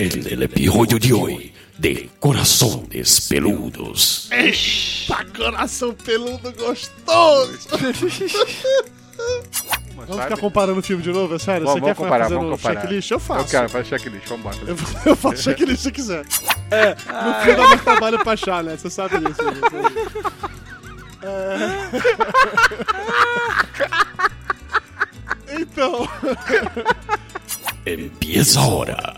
el episodio de hoy de Corazones Peludos. Eita, coração peludo gostoso! Vamos ficar comparando o filme de novo, é sério? Vamos, Você quer vamos comparar, fazer vamos no comparar. checklist? Eu faço. Eu quero, faz checklist, vambora. Eu, eu faço checklist se quiser. É, no fim dá mais trabalho pra achar, né? Você sabe disso. né? É... Então, Empieza ahora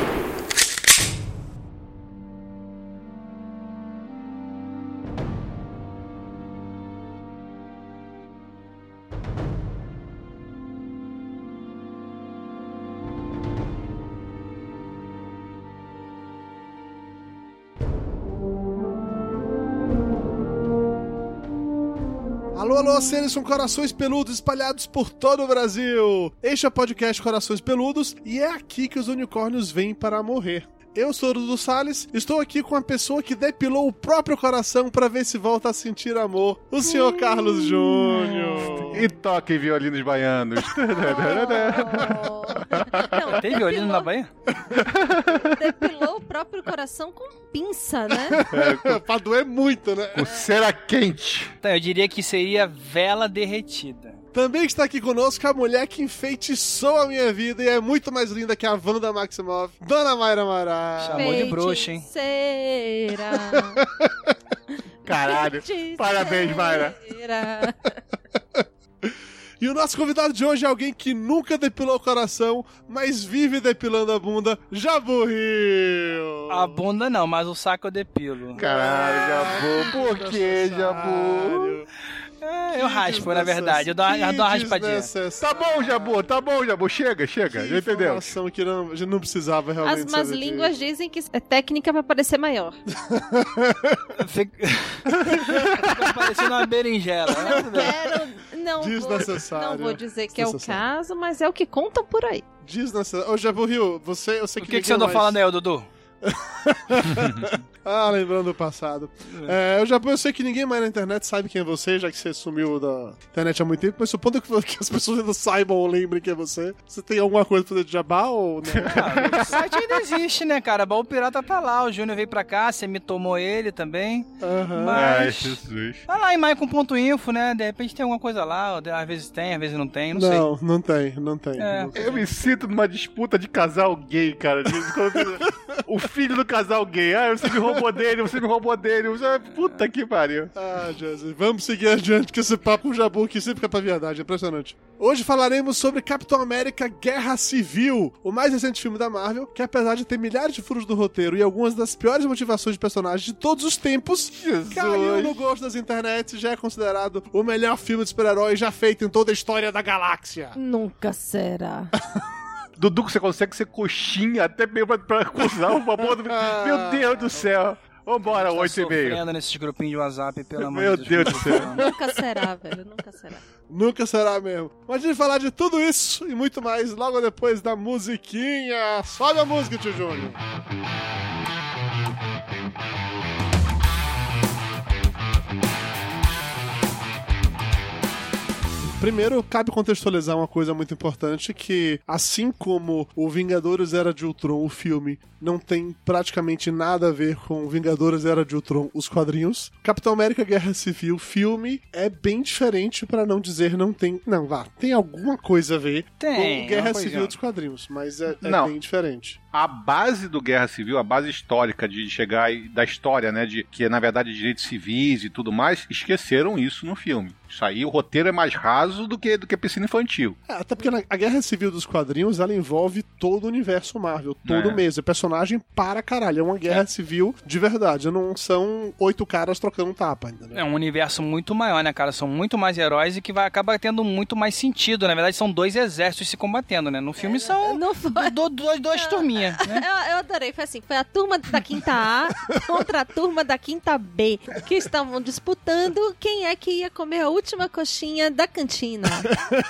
Seres com corações peludos espalhados por todo o Brasil! Este é o podcast Corações Peludos e é aqui que os unicórnios vêm para morrer. Eu sou o Dudu Salles, estou aqui com uma pessoa que depilou o próprio coração para ver se volta a sentir amor, o senhor Carlos Júnior. E toquem violinos baianos. Não, Tem violino na Bahia? depilou o próprio coração com pinça, né? pra doer muito, né? Com cera quente. Então, eu diria que seria vela derretida. Também está aqui conosco a mulher que enfeitiçou a minha vida e é muito mais linda que a Wanda Maximoff, Dona Mayra Mará. Chamou de bruxa, hein? Feiticeira. Caralho. Feiticeira. Parabéns, Mayra. E o nosso convidado de hoje é alguém que nunca depilou o coração, mas vive depilando a bunda, Jabu Rio. A bunda não, mas o saco eu depilo. Caralho, Jabu. Por que, Jabu? É, eu raspo, na verdade. Eu dou, uma- eu dou uma raspadinha. Tá bom, Jabu, tá bom, Jabu. Chega, chega. Já entendeu? Informação que não, gente não precisava realmente As más línguas dizem que é técnica pra parecer maior. Fica parecendo uma berinjela. né? Não quero. Não vou, Desnecessário. não vou dizer que é o Desnecessário. caso, mas é o que contam por aí. Nessa... Ô, Jabu Rio, você, eu sei O que que, que você andou mais- falando aí, Dudu? Ah, lembrando do passado. É, eu já eu sei que ninguém mais na internet sabe quem é você, já que você sumiu da internet há muito tempo, mas supondo que, que as pessoas ainda saibam ou lembrem quem é você, você tem alguma coisa pra fazer de jabá ou não? Ah, o site ainda existe, né, cara? Baú Pirata tá lá, o Júnior veio pra cá, você me tomou ele também. Aham. Ai, Mas. Jesus. Tá lá em maicon.info, né? De repente tem alguma coisa lá, às vezes tem, às vezes não tem, não, sei. Não, não tem, não tem. É. Não. Eu me sinto numa disputa de casal gay, cara. O filho do casal gay. Ah, você me roubou dele, você me roubou dele. Você... Puta que pariu. Ah, Jesus. Vamos seguir adiante, que esse papo o Jabu aqui sempre fica pra verdade. É impressionante. Hoje falaremos sobre Capitão América Guerra Civil, o mais recente filme da Marvel, que apesar de ter milhares de furos do roteiro e algumas das piores motivações de personagens de todos os tempos, Jesus. caiu no gosto das internets e já é considerado o melhor filme de super-herói já feito em toda a história da galáxia. Nunca será. Dudu, você consegue ser coxinha até mesmo pra, acusar o famoso. Meu Deus do céu. Vambora, Tá oito e meio. sofrendo nesses grupinhos de WhatsApp, pelo amor Meu de Deus Deus. do céu. Nunca será, velho. Nunca será. Nunca será mesmo. Mas a gente falar de tudo isso e muito mais logo depois da musiquinha. Sobe a música, tio Júnior. Primeiro, cabe contextualizar uma coisa muito importante, que assim como o Vingadores Era de Ultron, o filme, não tem praticamente nada a ver com Vingadores Era de Ultron, os quadrinhos, Capitão América Guerra Civil, filme, é bem diferente, pra não dizer não tem... Não, vá, tem alguma coisa a ver Tem, com Guerra uma Civil dos quadrinhos, mas é, é Não. bem diferente. A base do Guerra Civil, a base histórica de chegar e- da história, né, de que é na verdade direitos civis e tudo mais, esqueceram isso no filme. Isso aí, o roteiro é mais raso do que do que piscina infantil. É, até porque na- a Guerra Civil dos quadrinhos, ela envolve todo o universo Marvel, todo É. mês. É personagem para caralho. É uma guerra civil de verdade. Não são oito caras trocando tapa, entendeu? É um universo muito maior, né, cara? São muito mais heróis e que vai acabar tendo muito mais sentido. Na verdade, são dois exércitos se combatendo, né? No filme são Não foi. do- do- dois, turminhas. né? Eu, eu adorei, foi assim, foi a turma da quinta A contra a turma da quinta B, que estavam disputando quem é que ia comer a última coxinha da cantina.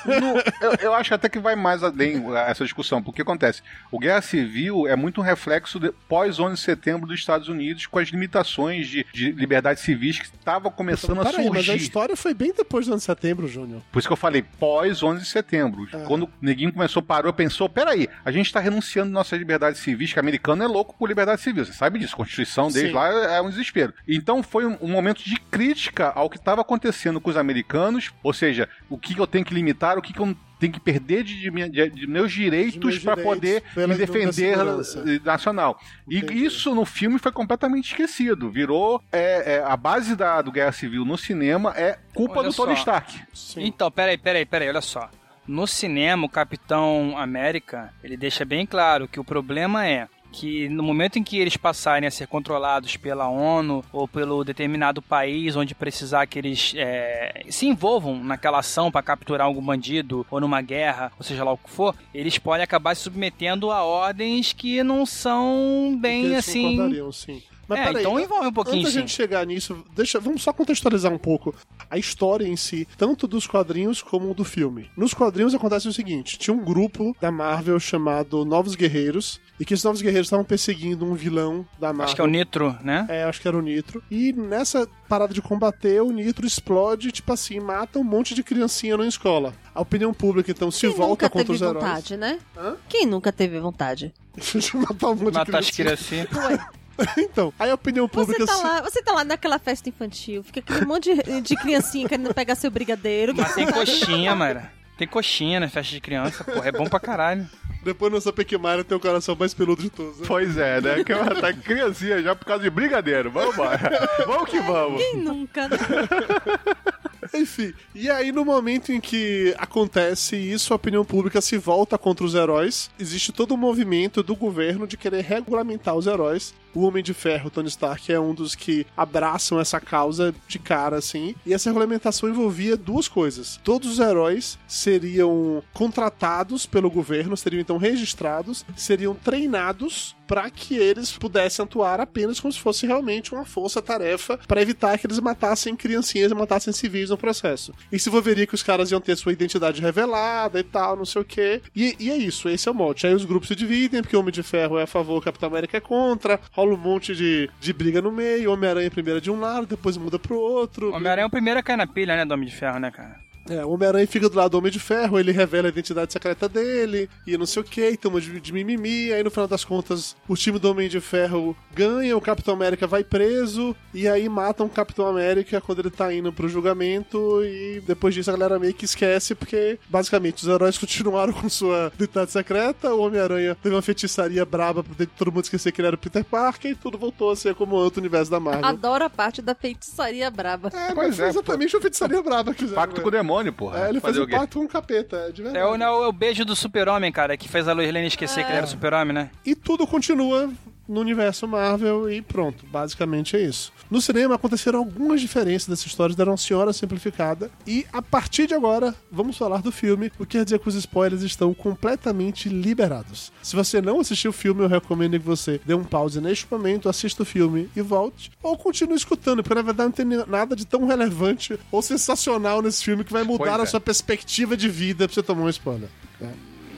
No- eu, eu acho até que vai mais além essa discussão, porque acontece, o Guerra Civil é muito um reflexo de, pós 11 de setembro dos Estados Unidos, com as limitações de, de liberdades civis que estavam começando a Peraí, mas a surgir. história foi bem depois do ano de setembro, Júnior. Por isso que eu falei pós 11 de setembro. É. Quando o neguinho começou, parou, pensou: peraí, a gente tá renunciando nossas liberdades civis, que americano é louco por liberdade civil. Você sabe disso, a Constituição desde Sim. lá é um desespero. Então foi um, um momento de crítica ao que estava acontecendo com os americanos, ou seja, o que eu tenho que limitar, o que, que eu tenho que perder de, de minha- de- de meus direitos para poder me defender eh, nacional. E Entendi. isso no filme foi completamente esquecido. Virou é, é, a base da, do Guerra Civil no cinema é culpa Olha do Tony só. Stark. Sim. Então, peraí, peraí, peraí, olha só. No cinema, o Capitão América, ele deixa bem claro que o problema é que no momento em que eles passarem a ser controlados pela ONU ou pelo determinado país onde precisar que eles é, se envolvam naquela ação para capturar algum bandido ou numa guerra, ou seja lá o que for, eles podem acabar se submetendo a ordens que não são bem assim. sim. Mas É, peraí, então envolve um pouquinho Antes da gente chegar nisso, deixa, vamos só contextualizar um pouco a história em si, tanto dos quadrinhos como do filme. Nos quadrinhos acontece o seguinte: tinha um grupo da Marvel chamado Novos Guerreiros, e que esses Novos Guerreiros estavam perseguindo um vilão da Marvel. Acho que é o Nitro, né? É, acho que era o Nitro. E nessa parada de combater, o Nitro explode, tipo assim, mata um monte de criancinha na escola. A opinião pública, então, se Quem volta nunca contra teve os heróis. vontade, né? Hã? Quem nunca teve vontade? de matar um monte Matar as de criancinha. criancinhas. então, aí a opinião Você pública... tá, se- lá, você tá lá naquela festa infantil, fica aquele monte de, de criancinha querendo pegar seu brigadeiro. Mas tem coxinha, mano. Tem coxinha na festa de criança, porra, é bom pra caralho. Depois nossa Pequimara tem o coração mais peludo de todos. né? Pois é, né? Que ela tá criancinha já por causa de brigadeiro. Vamos embora. vamos que vamos. Quem nunca, né? Enfim, e aí no momento em que acontece isso, a opinião pública se volta contra os heróis. Existe todo um movimento do governo de querer regulamentar os heróis. O Homem de Ferro, Tony Stark, é um dos que abraçam essa causa de cara, assim. E essa regulamentação envolvia duas coisas. Todos os heróis seriam contratados pelo governo, seriam então registrados, seriam treinados para que eles pudessem atuar apenas como se fosse realmente uma força-tarefa para evitar que eles matassem criancinhas e matassem civis no processo. E se envolveria que os caras iam ter sua identidade revelada e tal, não sei o quê. E, e é isso, esse é o mote. Aí os grupos se dividem, porque o Homem de Ferro é a favor, o Capitão América é contra, rola um monte de, de briga no meio, Homem-Aranha primeiro é de um lado, depois muda pro outro. Homem-Aranha é o primeiro a cair na pilha, né, do Homem de Ferro, né, cara? É, o Homem-Aranha fica do lado do Homem de Ferro, ele revela a identidade secreta dele, e não sei o que, toma de, de mimimi, aí no final das contas, o time do Homem de Ferro ganha, o Capitão América vai preso, e aí matam o Capitão América quando ele tá indo pro julgamento, e depois disso a galera meio que esquece, porque basicamente os heróis continuaram com sua identidade secreta, o Homem-Aranha teve uma feitiçaria braba pra todo mundo esquecer que ele era o Peter Parker, e tudo voltou a ser como outro universo da Marvel. Adoro a parte da feitiçaria braba. É, Pois mas é, exatamente uma feitiçaria braba que fizeram. Pacto com o demônio, porra. É, ele um o pacto com o capeta, é de verdade. É o, não, é o beijo do super-homem, cara, que fez a Lois Lane esquecer que ele era o super-homem, né? E tudo continua no universo Marvel e pronto, basicamente é isso. No cinema aconteceram algumas diferenças dessa história, deram uma senhora simplificada. E a partir de agora, vamos falar do filme, o que quer dizer que os spoilers estão completamente liberados. Se você não assistiu o filme, eu recomendo que você dê um pause neste momento, assista o filme e volte. Ou continue escutando, porque na verdade não tem nada de tão relevante ou sensacional nesse filme que vai mudar Pois a é. sua perspectiva de vida pra você tomar um spoiler.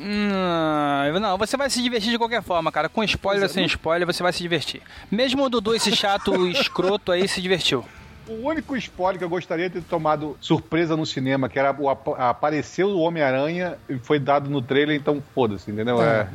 Hum, não, você vai se divertir de qualquer forma, cara. Com spoiler ou sem spoiler, você vai se divertir. Mesmo o Dudu, esse chato escroto aí, se divertiu. O único spoiler que eu gostaria de ter tomado surpresa no cinema, que era o ap apareceu o Homem-Aranha e foi dado no trailer, então foda-se, entendeu? É.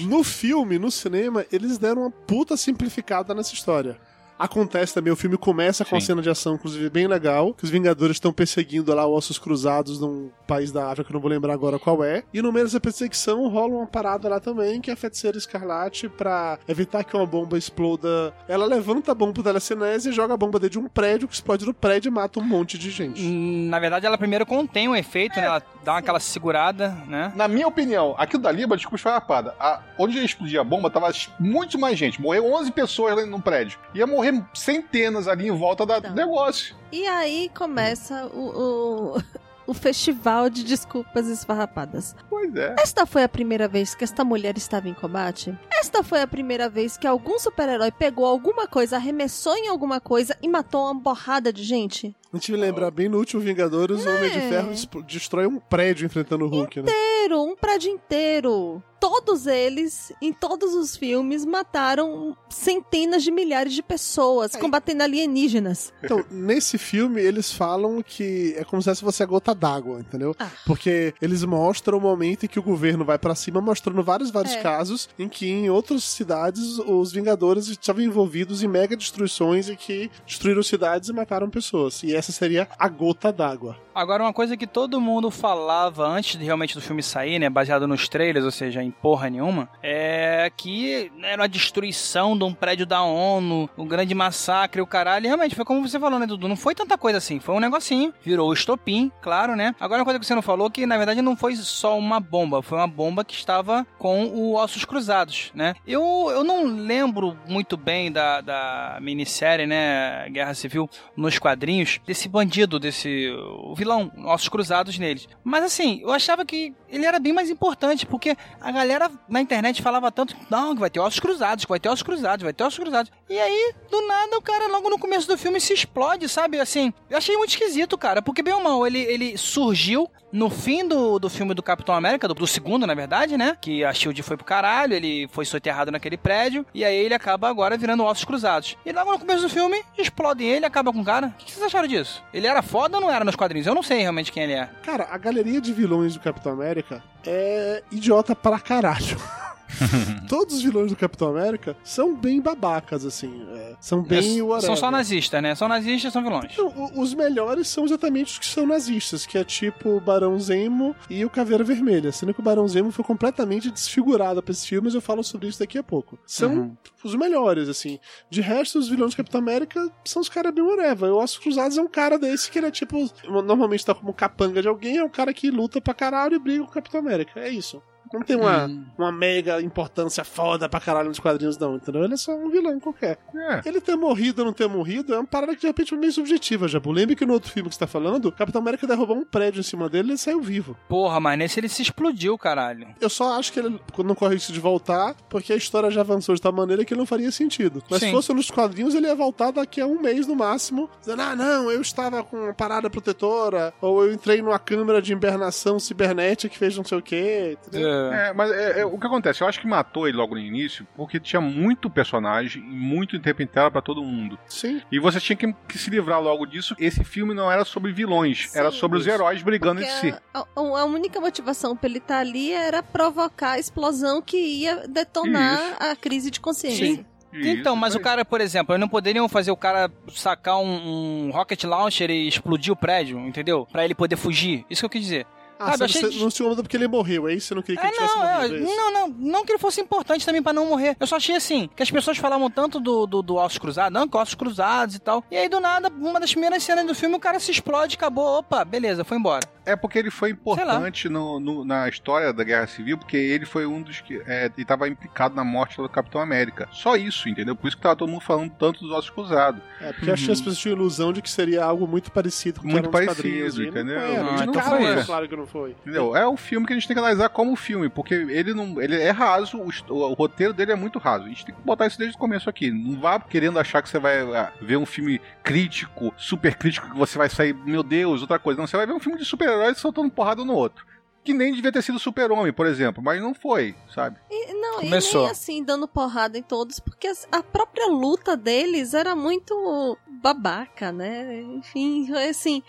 No filme, no cinema, eles deram uma puta simplificada nessa história. Acontece também, o filme começa com uma Sim. cena de ação, inclusive, bem legal, que os Vingadores estão perseguindo lá ossos cruzados num país da África, que eu não vou lembrar agora qual é. E no meio dessa perseguição rola uma parada lá também, que é a feiticeira escarlate, pra evitar que uma bomba exploda. Ela levanta a bomba pro telecinese e joga a bomba dentro de um prédio, que explode no prédio e mata um monte de gente. Hum, Na verdade, ela primeiro contém um efeito, né? Ela dá uma- aquela segurada, né? Na minha opinião, aquilo dali, mas desculpa esfarrapada. A, onde ia explodir a bomba, tava muito mais gente. Morreu 11 pessoas lá no prédio. Ia morrer centenas ali em volta da- do Então. negócio. E aí começa o, o, o festival de desculpas esfarrapadas. Pois é. Esta foi a primeira vez que esta mulher estava em combate? Esta foi a primeira vez que algum super-herói pegou alguma coisa, arremessou em alguma coisa e matou uma borrada de gente? A gente me lembra bem no último Vingadores, o Homem de É. Ferro des- destrói um prédio enfrentando o Hulk, né? Inteiro, um prédio inteiro. Todos eles, em todos os filmes, mataram centenas de milhares de pessoas, combatendo alienígenas. Então, nesse filme, eles falam que é como se fosse a gota d'água, entendeu? Ah. Porque eles mostram o momento em que o governo vai pra cima, mostrando vários, vários É. casos em que em outras cidades os Vingadores estavam envolvidos em mega destruições e que destruíram cidades e mataram pessoas. E essa seria a gota d'água. Agora, uma coisa que todo mundo falava antes de realmente do filme sair, né? Baseado nos trailers, ou seja, em porra nenhuma, é que era a destruição de um prédio da ONU, um grande massacre, o caralho. E realmente, foi como você falou, né, Dudu? Não foi tanta coisa assim. Foi um negocinho, virou estopim, claro, né? Agora, uma coisa que você não falou, que na verdade não foi só uma bomba, foi uma bomba que estava com o Ossos Cruzados, né? Eu, eu não lembro muito bem da, da minissérie, né? Guerra Civil nos quadrinhos, desse bandido, desse o vilão, Ossos Cruzados neles. Mas assim, eu achava que ele era bem mais importante, porque a galera na internet falava tanto, não, que vai ter Ossos Cruzados, que vai ter Ossos Cruzados, vai ter Ossos Cruzados. E aí, do nada, o cara logo no começo do filme se explode, sabe? Assim, eu achei muito esquisito, cara, porque bem ou mal, ele, ele surgiu no fim do, do filme do Capitão América, do, do segundo, na verdade, né? Que a Shield foi pro caralho, ele foi soterrado naquele prédio, e aí ele acaba agora virando ossos cruzados. E logo no começo do filme, explodem ele, acaba com o cara. O que vocês acharam disso? Ele era foda ou não era nos quadrinhos? Eu não sei realmente quem ele é. Cara, a galeria de vilões do Capitão América é idiota pra caralho. Todos os vilões do Capitão América são bem babacas, assim. é, são bem É, whatever. são só nazistas, né? São nazistas, são vilões. Não, o- os melhores são exatamente os que são nazistas, que é tipo o Barão Zemo e o Caveira Vermelha. Sendo que o Barão Zemo foi completamente desfigurado pra esses filmes, eu falo sobre isso daqui a pouco. São Uhum. os melhores, assim. De resto, os vilões do Capitão América são os caras bem whatever. O Ossos Cruzados é um cara desse que ele é tipo. Normalmente tá como capanga de alguém, é um cara que luta pra caralho e briga com o Capitão América. É isso. Não tem uma, Hum. uma mega importância foda pra caralho nos quadrinhos, não, entendeu? Ele é só um vilão qualquer. É. Ele ter morrido ou não ter morrido é uma parada que de repente é meio subjetiva, Jabu. Lembre que no outro filme que você tá falando, o Capitão América derrubou um prédio em cima dele e ele saiu vivo. Porra, mas nesse ele se explodiu, caralho. Eu só acho que ele não corre risco de voltar, porque a história já avançou de tal maneira que não faria sentido. Mas se Sim. fosse nos quadrinhos, ele ia voltar daqui a um mês no máximo, dizendo: ah, não, eu estava com uma parada protetora, ou eu entrei numa câmera de hibernação cibernética que fez não sei o quê. Entendeu? É. É, mas é, é, o que acontece? Eu acho que matou ele logo no início porque tinha muito personagem e muito interpretado pra todo mundo. Sim. E você tinha que, que se livrar logo disso. Esse filme não era sobre vilões, Sim, era sobre os isso. heróis brigando Porque entre si. a, a- a única motivação pra ele estar ali era provocar a explosão que ia detonar Isso. a crise de consciência. Sim. Então, mas o cara, por exemplo, eles não poderiam fazer o cara sacar um, um rocket launcher e explodir o prédio, entendeu? Pra ele poder fugir. Isso que eu quis dizer. Ah, Sabe, você, achei- não se incomoda porque ele morreu, é isso? Você não queria que É, ele tivesse não, é, morrido, é isso? não, não, não que ele fosse importante também pra não morrer. Eu só achei assim, que as pessoas falavam tanto do, do, do Ossos Cruzados, não, que Ossos Cruzados e tal. E aí, do nada, uma das primeiras cenas do filme, o cara se explode, acabou, opa, beleza, foi embora. É porque ele foi importante no, no- na história da Guerra Civil, porque ele foi um dos que. É, estava implicado na morte do Capitão América. Só isso, entendeu? Por isso que tava todo mundo falando tanto dos ossos cruzados. É, porque acho que as pessoas tinham a ilusão de que seria algo muito parecido com o Muito parecido, não entendeu? Ah, de então foi é isso. claro que não foi. Entendeu? É o filme que a gente tem que analisar como filme, porque ele não. Ele é raso, o, o- o roteiro dele é muito raso. A gente tem que botar isso desde o começo aqui. Não vá querendo achar que você vai ah, ver um filme crítico, super crítico, que você vai sair, meu Deus, outra coisa. Não, você vai ver um filme de super-heróis soltando porrada um no outro. Que nem devia ter sido Super-Homem, por exemplo, mas não foi, sabe? E, não, Começou. e nem assim, dando porrada em todos, porque a própria luta deles era muito babaca, né? Enfim, assim.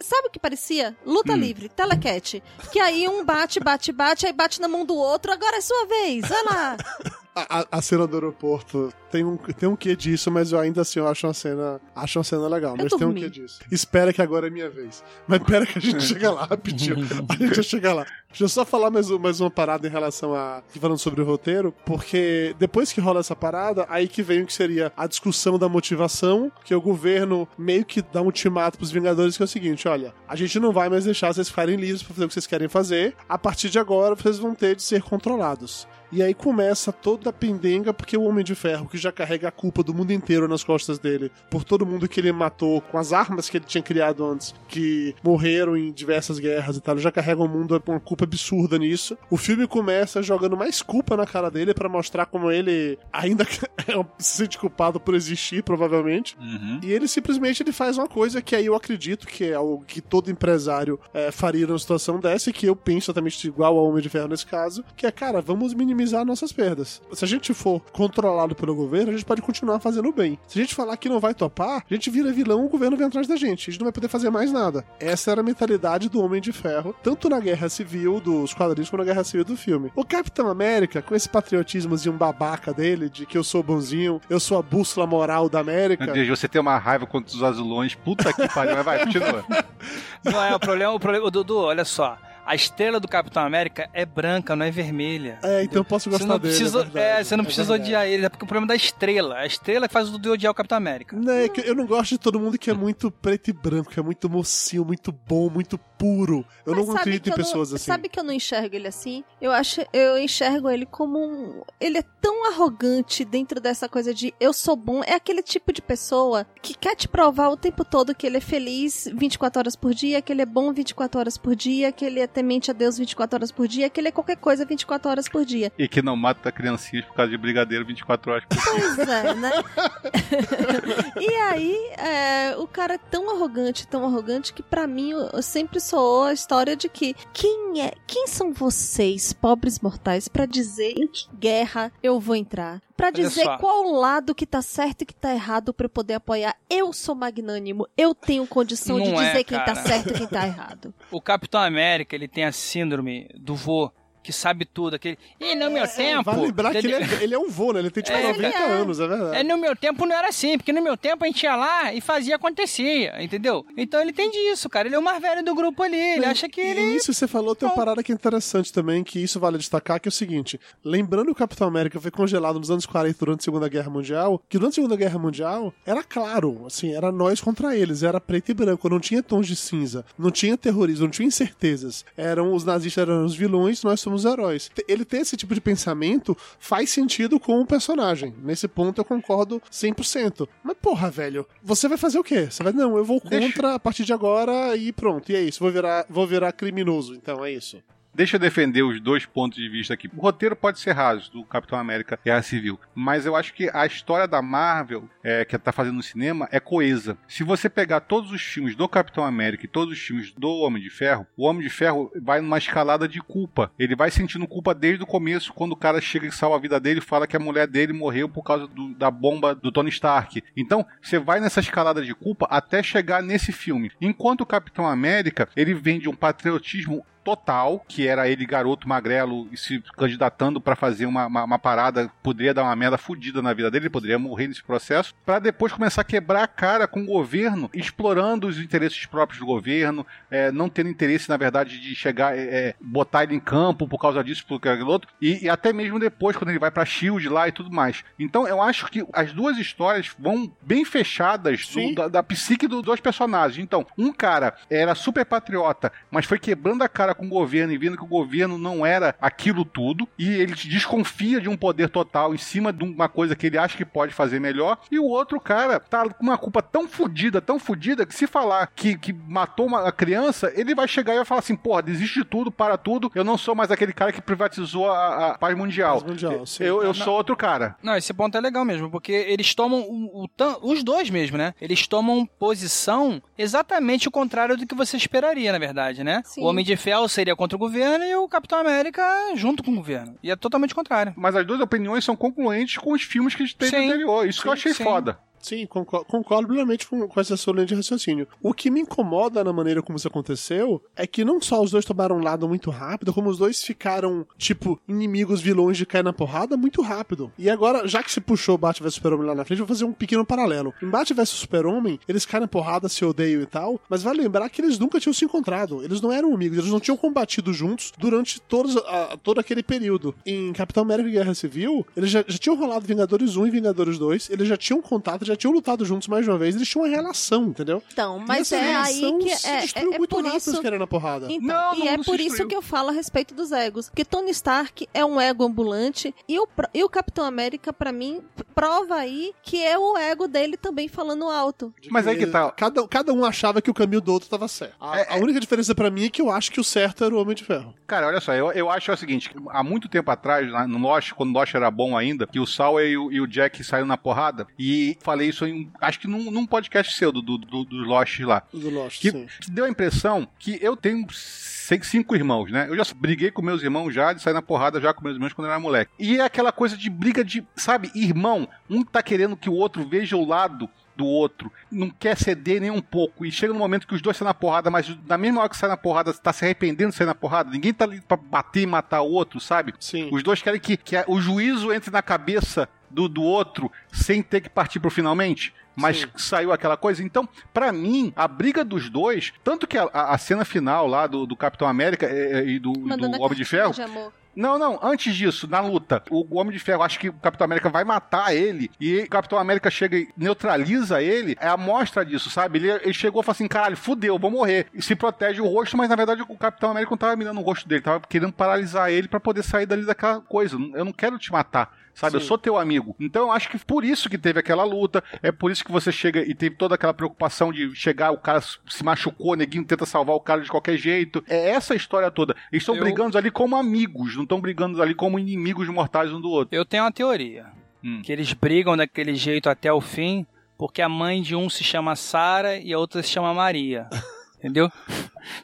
sabe o que parecia? Luta Hum. livre, telecat. Que aí um bate, bate, bate, aí bate na mão do outro, agora é sua vez, vai lá. A, a- cena do aeroporto tem um, tem um quê disso, mas eu ainda assim eu acho uma cena, acho uma cena legal, Eu mas tem um quê disso. Espera que agora é minha vez. Mas espera que a gente chega lá rapidinho. A gente já chega lá. Deixa eu só falar mais, um- mais uma parada em relação a. falando sobre o roteiro, porque depois que rola essa parada, aí que vem o que seria a discussão da motivação, que o governo meio que dá um ultimato pros Vingadores, que é o seguinte: olha, a gente não vai mais deixar vocês ficarem livres pra fazer o que vocês querem fazer. A partir de agora, vocês vão ter de ser controlados. E aí começa toda a pendenga, porque o Homem de Ferro, que já carrega a culpa do mundo inteiro nas costas dele, por todo mundo que ele matou com as armas que ele tinha criado antes, que morreram em diversas guerras e tal, ele já carrega o mundo com uma culpa absurda nisso. O filme começa jogando mais culpa na cara dele para mostrar como ele ainda se sente culpado por existir, provavelmente. Uhum. E ele simplesmente ele faz uma coisa que aí eu acredito que é algo que todo empresário é, faria numa situação dessa, e que eu penso exatamente igual ao Homem de Ferro nesse caso, que é, cara, vamos minimizar nossas perdas. Se a gente for controlado pelo governo, a gente pode continuar fazendo bem. Se a gente falar que não vai topar, a gente vira vilão, o governo vem atrás da gente. A gente não vai poder fazer mais nada. Essa era a mentalidade do Homem de Ferro, tanto na Guerra Civil dos quadrinhos quanto na Guerra Civil do filme. O Capitão América, com esse patriotismo de um babaca dele, de que eu sou bonzinho, eu sou a bússola moral da América. Meu Deus, você tem uma raiva contra os azulões. Puta que pariu. Mas vai, continua. Não é o problema, o problema, Dudu, olha só. A estrela do Capitão América é branca, não é vermelha. É, então eu posso Você gostar não dele. precisa, é, verdade. é, você não É precisa verdade. odiar ele, é porque o problema é da estrela. A estrela que faz o Dudu odiar o Capitão América. Não, é que eu não gosto de todo mundo que é muito preto e branco, que é muito mocinho, muito bom, muito puro. Eu Mas não acredito em eu não- pessoas assim. Sabe que eu não enxergo ele assim? Eu acho, eu enxergo ele como um. Ele é tão arrogante dentro dessa coisa de eu sou bom. É aquele tipo de pessoa que quer te provar o tempo todo que ele é feliz 24 horas por dia, que ele é bom 24 horas por dia, que ele é temente a Deus 24 horas por dia, que ele é qualquer coisa 24 horas por dia. E que não mata criancinhas por causa de brigadeiro 24 horas por dia. Pois é, né? e aí, é, o cara é tão arrogante, tão arrogante, que pra mim eu eu sempre a história de que quem é, quem são vocês, pobres mortais, pra dizer em que guerra eu vou entrar? Pra Olha dizer qual lado que tá certo e que tá errado pra eu poder apoiar. Eu sou magnânimo, eu tenho condição de Não é, dizer quem tá certo e quem tá errado. O Capitão América, ele tem a síndrome do vô, que sabe tudo. Aquele. E no meu tempo. Vale lembrar que ele é, ele é um vô, né? Ele tem tipo É, 90 ele é. anos, é verdade. É, no meu tempo não era assim, porque no meu tempo a gente ia lá e fazia acontecia, entendeu? Então ele tem disso, cara. Ele é o mais velho do grupo ali. Ele acha que E ele. isso você falou, tem uma parada que é interessante também, que isso vale destacar, que é o seguinte: lembrando que o Capitão América foi congelado nos anos 40 durante a Segunda Guerra Mundial, que durante a Segunda Guerra Mundial era claro, assim, era nós contra eles, era preto e branco, não tinha tons de cinza, não tinha terrorismo, não tinha incertezas. Eram os nazistas eram os vilões, nós somos os heróis. Ele ter esse tipo de pensamento faz sentido com o personagem. Nesse ponto eu concordo 100%. Mas porra, velho, você vai fazer o quê? Você vai, não, eu vou contra a partir de agora e pronto. E é isso, vou virar, vou virar criminoso. Então é isso. Deixa eu defender os dois pontos de vista aqui. O roteiro pode ser raso do Capitão América Guerra Civil, mas eu acho que a história da Marvel é, que tá fazendo no cinema é coesa. Se você pegar todos os filmes do Capitão América e todos os filmes do Homem de Ferro, o Homem de Ferro vai numa escalada de culpa. Ele vai sentindo culpa desde o começo, quando o cara chega e salva a vida dele e fala que a mulher dele morreu por causa do- da bomba do Tony Stark. Então, você vai nessa escalada de culpa até chegar nesse filme. Enquanto o Capitão América, ele vem de um patriotismo total, que era ele garoto magrelo e se candidatando pra fazer uma, uma, uma parada, poderia dar uma merda fodida na vida dele, ele poderia morrer nesse processo, pra depois começar a quebrar a cara com o governo, explorando os interesses próprios do governo, é, não tendo interesse, na verdade, de chegar, é, é, botar ele em campo por causa disso, por causa daquilo outro, e, e até mesmo depois, quando ele vai pra Shield lá e tudo mais. Então eu acho que as duas histórias vão bem fechadas do- da, da psique dos dois personagens. Então, um cara era super patriota, mas foi quebrando a cara com o governo e vendo que o governo não era aquilo tudo, e ele desconfia de um poder total em cima de uma coisa que ele acha que pode fazer melhor, e o outro cara tá com uma culpa tão fodida, tão fodida, que se falar que, que matou uma criança, ele vai chegar e vai falar assim, porra, desiste de tudo, para tudo, eu não sou mais aquele cara que privatizou a, a paz mundial. Paz mundial, sim. eu eu sou outro cara. Não, esse ponto é legal mesmo, porque eles tomam o, o os dois mesmo, né? Eles tomam posição exatamente o contrário do que você esperaria, na verdade, né? Sim. O Homem de Ferro seria contra o governo e o Capitão América junto com o governo. E é totalmente contrário. Mas as duas opiniões são concluentes com os filmes que a gente teve Sim. anterior. Isso que eu Sim, achei sim. foda. Sim, concordo, concordo plenamente com, com essa sua linha de raciocínio. O que me incomoda na maneira como isso aconteceu é que não só os dois tomaram um lado muito rápido, como os dois ficaram, tipo, inimigos, vilões de cair na porrada muito rápido. E agora, já que se puxou Batman vs Super-Homem lá na frente, vou fazer um pequeno paralelo. Em Batman vs Super-Homem, eles caem na porrada, se odeiam e tal, mas vale lembrar que eles nunca tinham se encontrado. Eles não eram amigos, eles não tinham combatido juntos durante todos, a- todo aquele período. Em Capitão América e Guerra Civil, eles já, já tinham rolado Vingadores 1 e Vingadores 2, eles já tinham contato, já tinham lutado juntos mais de uma vez, eles tinham uma relação, entendeu? Então, mas essa é aí que se é, é, é muito por isso. eles querendo a porrada. Então, Não, e não, é não por isso que eu falo a respeito dos egos. Porque Tony Stark é um ego ambulante e o, e o Capitão América, pra mim, prova aí que é o ego dele também falando alto. Mas aí que tá. Cada, cada um achava que o caminho do outro tava certo. A, É, a única diferença pra mim é que eu acho que o certo era o Homem de Ferro. Cara, olha só, eu, eu acho o seguinte: há muito tempo atrás, lá no Lost, quando o Lost era bom ainda, que o Sawyer e o, e o Jack saíram na porrada, e falei isso em. Acho que num, num podcast seu, do, do, do, do Lost lá. Do Lost, Que, sim. que deu a impressão que eu tenho seis- cinco irmãos, né? Eu já briguei com meus irmãos já, de sair na porrada já com meus irmãos quando eu era moleque. E é aquela coisa de briga de, sabe, irmão, um tá querendo que o outro veja o lado do outro, não quer ceder nem um pouco. E chega no momento que os dois saem na porrada, mas na mesma hora que sai na porrada, tá se arrependendo de sair na porrada. Ninguém tá ali pra bater e matar o outro, sabe? Sim. Os dois querem que, que o juízo entre na cabeça do, do outro sem ter que partir pro finalmente. Mas Sim. saiu aquela coisa. Então, pra mim, a briga dos dois, tanto que a, a- cena final lá do, do Capitão América é, é, e do, Mandando do Homem de Ferro. de amor. Não, não, antes disso, na luta, o, o Homem de Ferro acha que o Capitão América vai matar ele e o Capitão América chega e neutraliza ele. É a mostra disso, sabe? Ele, ele chegou e falou assim: caralho, fudeu, vou morrer. E se protege o rosto, mas na verdade o Capitão América não tava mirando o rosto dele, tava querendo paralisar ele pra poder sair dali daquela coisa. Eu não quero te matar. Sabe, eu Sim. sou teu amigo. Então eu acho que por isso que teve aquela luta, é por isso que você chega e teve toda aquela preocupação de chegar, o cara se machucou, o neguinho tenta salvar o cara de qualquer jeito. É essa a história toda. Eles estão Eu- brigando ali como amigos, não estão brigando ali como inimigos mortais um do outro. Eu tenho uma teoria. Hum. Que eles brigam daquele jeito até o fim, porque a mãe de um se chama Sara e a outra se chama Maria. Entendeu?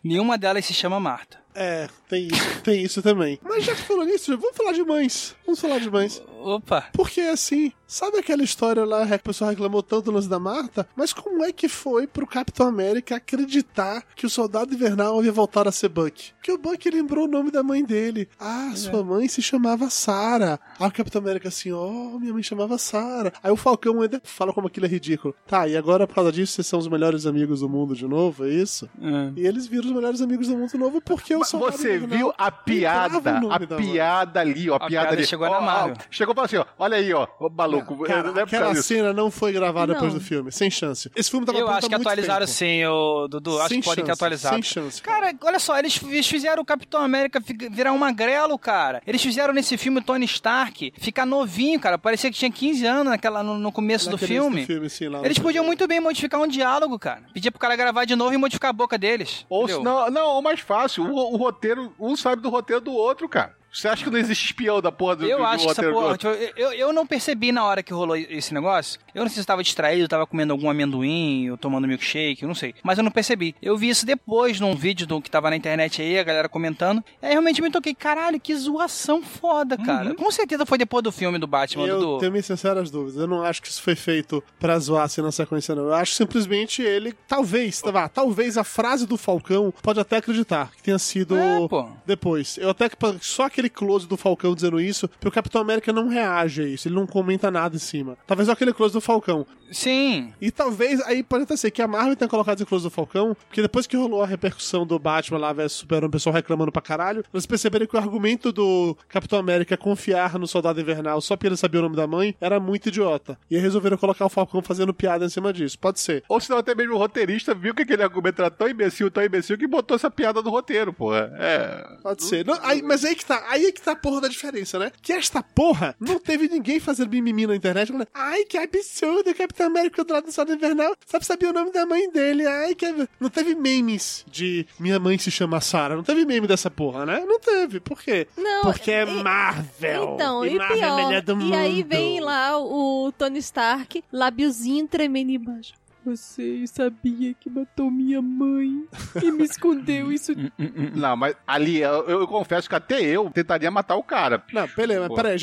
Nenhuma delas se chama Marta. É, tem isso, tem isso também. Mas já que falou nisso, vamos falar de mães. Vamos falar de mães. Opa! Porque assim, sabe aquela história lá que o pessoal reclamou tanto do lance da Marta? Mas como é que foi pro Capitão América acreditar que o soldado invernal havia voltado a ser Buck? Que o Buck lembrou o nome da mãe dele. Ah, sua mãe se chamava Sarah. Aí o Capitão América assim, ó, minha mãe chamava Sarah. Aí o Falcão ainda fala como aquilo é ridículo. Tá, e agora por causa disso vocês são os melhores amigos do mundo de novo, é isso? Hum. E eles viram os melhores amigos do mundo novo porque o Mas Você invernal viu a piada, a piada ali, ó, a, A piada, piada ali. chegou Ó, na ó, Marvel. chegou e falou assim, ó, olha aí, ó, ô maluco. Cara, não é aquela cena não foi gravada Não. depois do filme, sem chance. Esse filme tava Eu acho que atualizaram tempo. sim, o Dudu. Acho Sem que podem ter chance, atualizado. sem chance, Cara, olha só, eles fizeram o Capitão América virar um magrelo, cara. Eles fizeram nesse filme o Tony Stark ficar novinho, cara. Parecia que tinha 15 anos naquela, no, no começo do filme. filme, sim, Eles filme. podiam muito bem modificar um diálogo, cara. Pedir pro cara gravar de novo e modificar a boca deles. Ou se- não, não, ou mais fácil, o, o roteiro, um sabe do roteiro do outro, cara. Você acha que não existe espião da porra do, Eu do, do acho que essa do porra. tipo, eu, eu não percebi na hora que rolou esse negócio. Eu não sei se eu tava distraído, tava comendo algum amendoim, ou tomando milkshake, eu não sei. Mas eu não percebi. Eu vi isso depois num vídeo do, que tava na internet aí, a galera comentando. E aí realmente me toquei, caralho, que zoação foda, cara. Com certeza foi depois do filme do Batman, Eu do. tenho minhas sinceras dúvidas. Eu não acho que isso foi feito pra zoar assim na sequência, não. Eu acho simplesmente ele, talvez, tá, talvez a frase do Falcão pode até acreditar que tenha sido É, pô. depois. Eu até que só aquele close do Falcão dizendo isso, porque o Capitão América não reage a isso, ele não comenta nada em cima. Talvez só aquele close do Falcão. Sim. E talvez aí pode até ser que a Marvel tenha colocado esse close do Falcão, porque depois que rolou a repercussão do Batman lá versus Superman, o pessoal reclamando pra caralho, eles perceberam que o argumento do Capitão América confiar no Soldado Invernal só porque ele sabia o nome da mãe era muito idiota. E aí resolveram colocar o Falcão fazendo piada em cima disso. Pode ser. Ou senão até mesmo o roteirista viu que aquele argumento era tão imbecil, tão imbecil, que botou essa piada no roteiro, porra. É. Pode ser. Não, aí- mas aí que tá, aí é que tá a porra da diferença, né? Que esta porra não teve ninguém fazendo mimimi na internet falando, ai, que absurdo, o Capitão América do lado do Soldado Invernal, sabe sabia o nome da mãe dele, ai, que... ab-" Não teve memes de minha mãe se chama Sarah, não teve meme dessa porra, né? Não teve, por quê? Não, Porque é e- Marvel. Então, e, Marvel é pior. melhor do e aí mundo. vem lá o Tony Stark, lábiozinho tremendo embaixo. Você sabia que matou minha mãe e me escondeu isso. Não, mas ali, eu, eu confesso que até eu tentaria matar o cara. Não, beleza, mas peraí,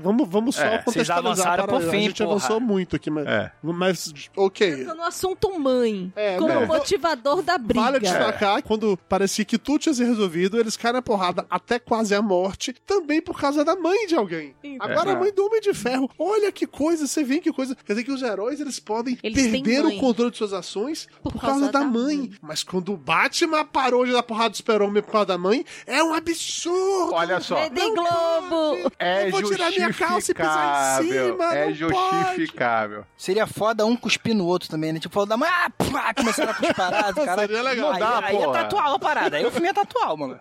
vamos, vamos só É, vocês contextualizar. avançaram para- por a fim, gente porra. avançou muito aqui, mas, É. mas ok. No assunto mãe, É, como não, motivador da briga. Vale destacar, quando parecia que tudo tinha se resolvido, eles caem na porrada até quase a morte, também por causa da mãe de alguém. Então. Agora É. a mãe do Homem de Ferro, olha que coisa, você vê que coisa. Quer dizer que os heróis, eles podem Eles perder mãe. o controle de suas ações por, causa, da, mãe. Mas quando o Batman parou de dar porrada do super-homem por causa da mãe, é um absurdo! Olha só. Rede Globo! É eu vou tirar na minha calça e pisar em cima. É não justificável. Seria foda um cuspir no outro também, né? Tipo, falou da mãe, ah, pá, começaram a cuspir parado, cara. Seria legal. Aí, Não dá, aí é porra. tatual a parada. Aí o filme é tatual, mano.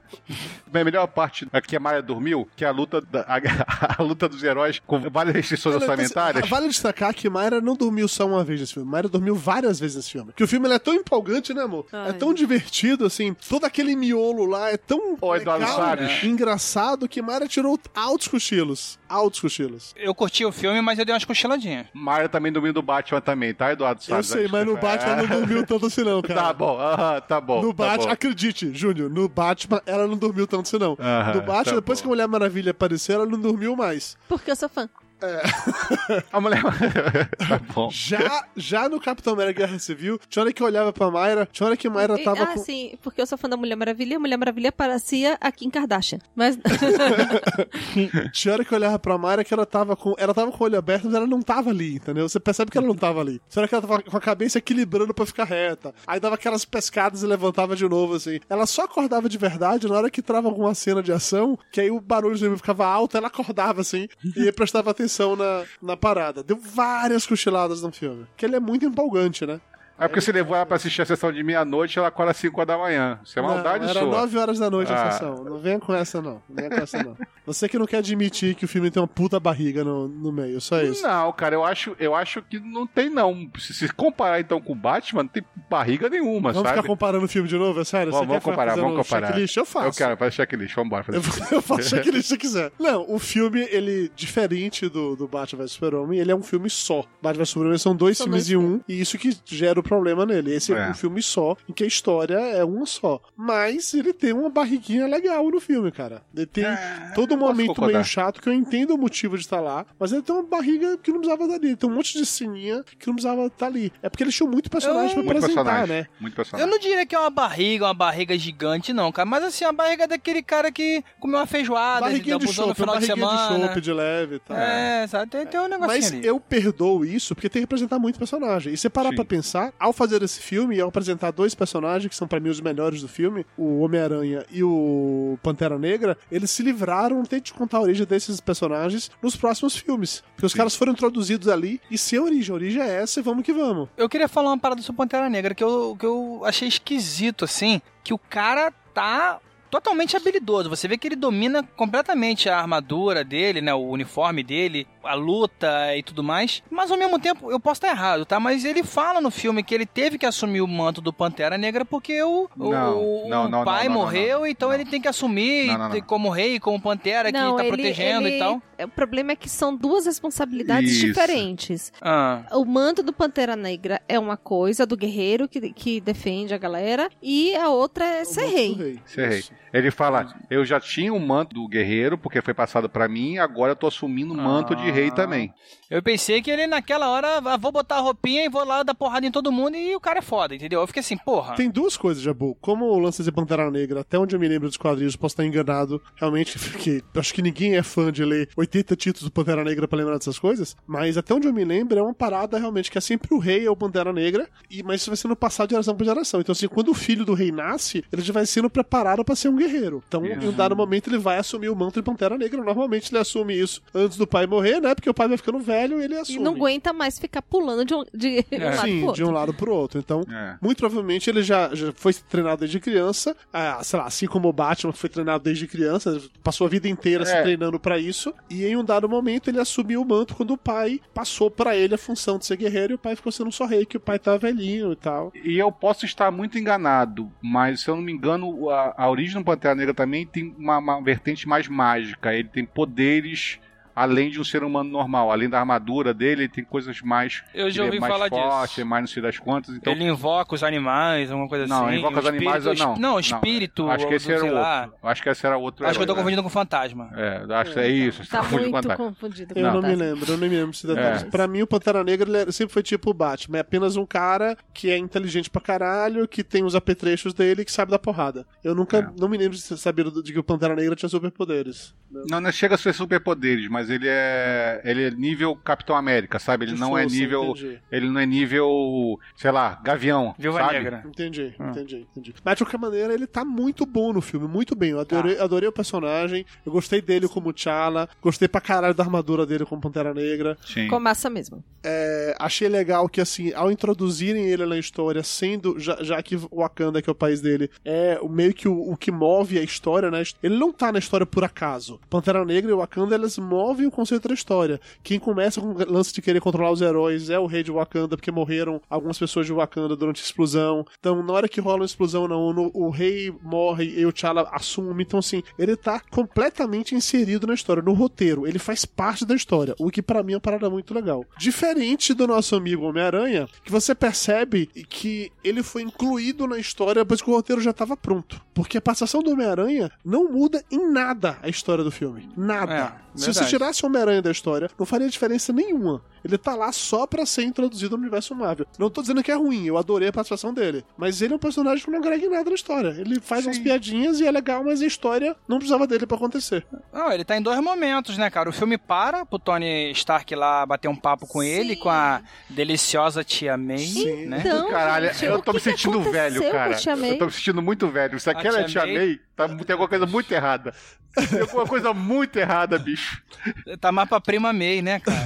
A melhor parte que a Maia dormiu, que é a luta, da- a, a luta dos heróis com várias restrições Olha, orçamentárias. Vale destacar que Mayra não dormiu só uma vez nesse filme. Mayra dormiu várias vezes nesse filme. Que o filme ele é tão empolgante, né, amor? Ai. É tão divertido, assim. Todo aquele miolo lá é tão Ô, Eduardo legal, Salles. engraçado que Mayra tirou altos cochilos. Altos cochilos. Eu curti o filme, mas eu dei umas cochiladinhas. Maia também dormiu do Batman também, tá, Eduardo Eu sei, mas no Batman ela não dormiu tanto assim, não, cara. Tá bom, aham, tá bom. No tá Batman, bom. acredite, Júnior, no Batman ela não dormiu tanto assim, não. Aham, no Batman, tá depois bom. que a Mulher Maravilha apareceu, ela não dormiu mais. Porque eu sou fã. A mulher. tá bom. Já, já no Capitão América Guerra Civil, tinha hora que eu olhava pra Mayra, tinha hora que Mayra E- tava ah, com... sim, porque eu sou fã da Mulher Maravilha a Mulher Maravilha parecia a Kim Kardashian. Mas. Tinha hora que eu olhava pra Mayra que ela tava com. Ela tava com o olho aberto, mas ela não tava ali, entendeu? Você percebe que ela não tava ali. Tinha hora que ela tava com a cabeça equilibrando pra ficar reta. Aí dava aquelas pescadas e levantava de novo, assim. Ela só acordava de verdade na hora que trava alguma cena de ação, que aí o barulho do ficava alto, ela acordava assim e aí prestava atenção na, na parada. Deu várias cochiladas no filme. Que ele é muito empolgante, né? É porque você levou ela pra assistir a sessão de meia-noite e ela acorda às 5 horas da manhã. Isso é maldade não, era sua. 9 horas da noite a Ah. sessão. Não venha com essa, não. Não venha com essa, não. Você que não quer admitir que o filme tem uma puta barriga no, no meio, só isso. Não, cara, eu acho, eu acho que não tem, não. Se, se comparar então com o Batman, não tem barriga nenhuma, Vamos sabe? ficar comparando o filme de novo? É sério? Vamos, Você vamos comparar, vamos comparar. checklist? Eu faço. Eu quero, faz checklist, vambora. Eu, Fazer... eu faço checklist se quiser. Não, o filme, ele, diferente do, do Batman vs Super-Homem, ele é um filme só. Batman vs Super-Homem são dois filmes em um, e isso que gera o problema nele. Esse é. É. um filme só, em que a história é uma só. Mas ele tem uma barriguinha legal no filme, cara. Ele tem todo posso momento meio chato, que eu entendo o motivo de estar lá, mas ele tem uma barriga que não precisava estar ali. Ele tem um monte de sininha que não precisava estar ali. É porque ele tinha muito personagem pra Muito apresentar, personagem. né? Muito Eu personagem. não diria que é uma barriga, uma barriga gigante, não, cara. Mas assim, a barriga daquele cara que comeu uma feijoada, Barriguinha de abusou no chope, final de barriguinha de semana. chope de leve e tal. É, sabe? Tem, tem um negocinho Mas ali. eu perdoo isso porque tem que representar muito personagem. E você parar Sim. pra pensar, ao fazer esse filme e ao apresentar dois personagens que são pra mim os melhores do filme, o Homem-Aranha e o Pantera Negra, eles se livraram, de contar a origem desses personagens nos próximos filmes. Porque os caras foram introduzidos ali e sem origem. A origem é essa e vamos que vamos. Eu queria falar uma parada sobre Pantera Negra que eu, que eu achei esquisito, assim, que o cara tá totalmente habilidoso. Você vê que ele domina completamente a armadura dele, né, o uniforme dele, a luta e tudo mais. Mas ao mesmo tempo, eu posso estar errado, tá? Mas ele fala no filme que ele teve que assumir o manto do Pantera Negra porque o, o- Não, o, não, não, pai não, não, morreu, não, então não. ele tem que assumir Não, não, não. como rei, como Pantera que tá protegendo e tal. O problema é que são duas responsabilidades Isso. diferentes. Ah. O manto do Pantera Negra é uma coisa, do guerreiro que, que defende a galera, e a outra é ser O rei. rei. Ser rei. Ele fala: Eu já tinha o manto do guerreiro, porque foi passado pra mim, agora eu tô assumindo o manto de rei Ah. também. Eu pensei que ele naquela hora, ah, vou botar a roupinha e vou lá dar porrada em todo mundo e o cara é foda, entendeu? Eu fiquei assim, porra. Tem duas coisas, Jabu. Como o lance de Pantera Negra, até onde eu me lembro dos quadrinhos, posso estar enganado. Realmente, porque acho que ninguém é fã de ler 80 títulos do Pantera Negra pra lembrar dessas coisas. Mas até onde eu me lembro, é uma parada realmente que é sempre o rei é o Pantera Negra. E, mas isso vai sendo passado de geração pra geração. Então, assim, quando o filho do rei nasce, ele já vai sendo preparado pra ser um guerreiro. Então, em um dado momento, ele vai assumir o manto de Pantera Negra. Normalmente, ele assume isso antes do pai morrer, né? Porque o pai vai ficando velho e ele E assume. não aguenta mais ficar pulando de um, de um lado Sim, pro outro. de um lado pro outro. Então, É. muito provavelmente ele já, já foi treinado desde criança, ah, sei lá, assim como o Batman foi treinado desde criança, passou a vida inteira se É. treinando pra isso, e em um dado momento ele assumiu o manto quando o pai passou pra ele a função de ser guerreiro e o pai ficou sendo só rei, que o pai tava velhinho e tal. E eu posso estar muito enganado, mas se eu não me engano, a, a origem do Pantera Negra também tem uma, uma vertente mais mágica. Ele tem poderes além de um ser humano normal. Além da armadura dele, ele tem coisas mais. Eu já ele ouvi é mais falar forte, disso. é mais não sei das quantas. Então, ele invoca os animais, alguma coisa Não, assim. invoca os animais, espírito- não. Não, Não, espírito. acho que esse era lá. outro. Acho que esse era outro. Acho que eu tô herói, né? confundindo com fantasma. É, acho que é isso. Tá com muito fantasma. confundido. Eu com não me lembro, eu não me lembro se detalhes. É. Pra mim, o Pantera Negra ele era- sempre foi tipo o Batman. É apenas um cara que é inteligente pra caralho, que tem os apetrechos dele e que sabe dar porrada. Eu nunca, É. não me lembro de saber de que o Pantera Negra tinha superpoderes. Não, não chega a ser superpoderes, mas mas ele é. Ele é nível Capitão América, sabe? Ele De não é nível. entendi. Ele não é nível, sei lá, Gavião. Viúva sabe? Negra. Entendi, Ah. entendi, entendi. Mas de qualquer maneira, ele tá muito bom no filme, muito bem. Eu adorei, Tá. adorei o personagem, eu gostei dele como T'Challa, gostei pra caralho da armadura dele como Pantera Negra. Sim. Massa mesmo. É, achei legal que, assim, ao introduzirem ele na história, sendo, já, já que Wakanda, que é o país dele, é o meio que o, o que move a história, né? Ele não tá na história por acaso. Pantera Negra e Wakanda, elas movem o conceito da história. Quem começa com o lance de querer controlar os heróis é o rei de Wakanda, porque morreram algumas pessoas de Wakanda durante a explosão. Então, na hora que rola uma explosão na ONU, o rei morre e o T'Challa assume. Então, assim, ele tá completamente inserido na história, no roteiro. Ele faz parte da história, o que pra mim é uma parada muito legal. Diferente do nosso amigo Homem-Aranha, que você percebe que ele foi incluído na história depois que o roteiro já tava pronto. Porque a participação do Homem-Aranha não muda em nada a história do filme. Nada. É, Se você. Tirasse o Homem-Aranha da história, não faria diferença nenhuma. Ele tá lá só pra ser introduzido no universo Marvel. Não tô dizendo que é ruim, eu adorei a participação dele. Mas ele é um personagem que não agrega em nada na história. Ele faz umas piadinhas e é legal, mas a história não precisava dele pra acontecer. Não, ele tá em dois momentos, né, cara? O filme para pro Tony Stark lá bater um papo com ele, com a deliciosa tia May, Sim. né? Então, Caralho, gente, eu tô me sentindo velho, cara. Eu tô me sentindo muito velho. Se aquela é Tia Tia May- May, tá, tem alguma coisa muito errada. Tem alguma coisa muito errada, bicho. Tá mais pra prima May, né, cara?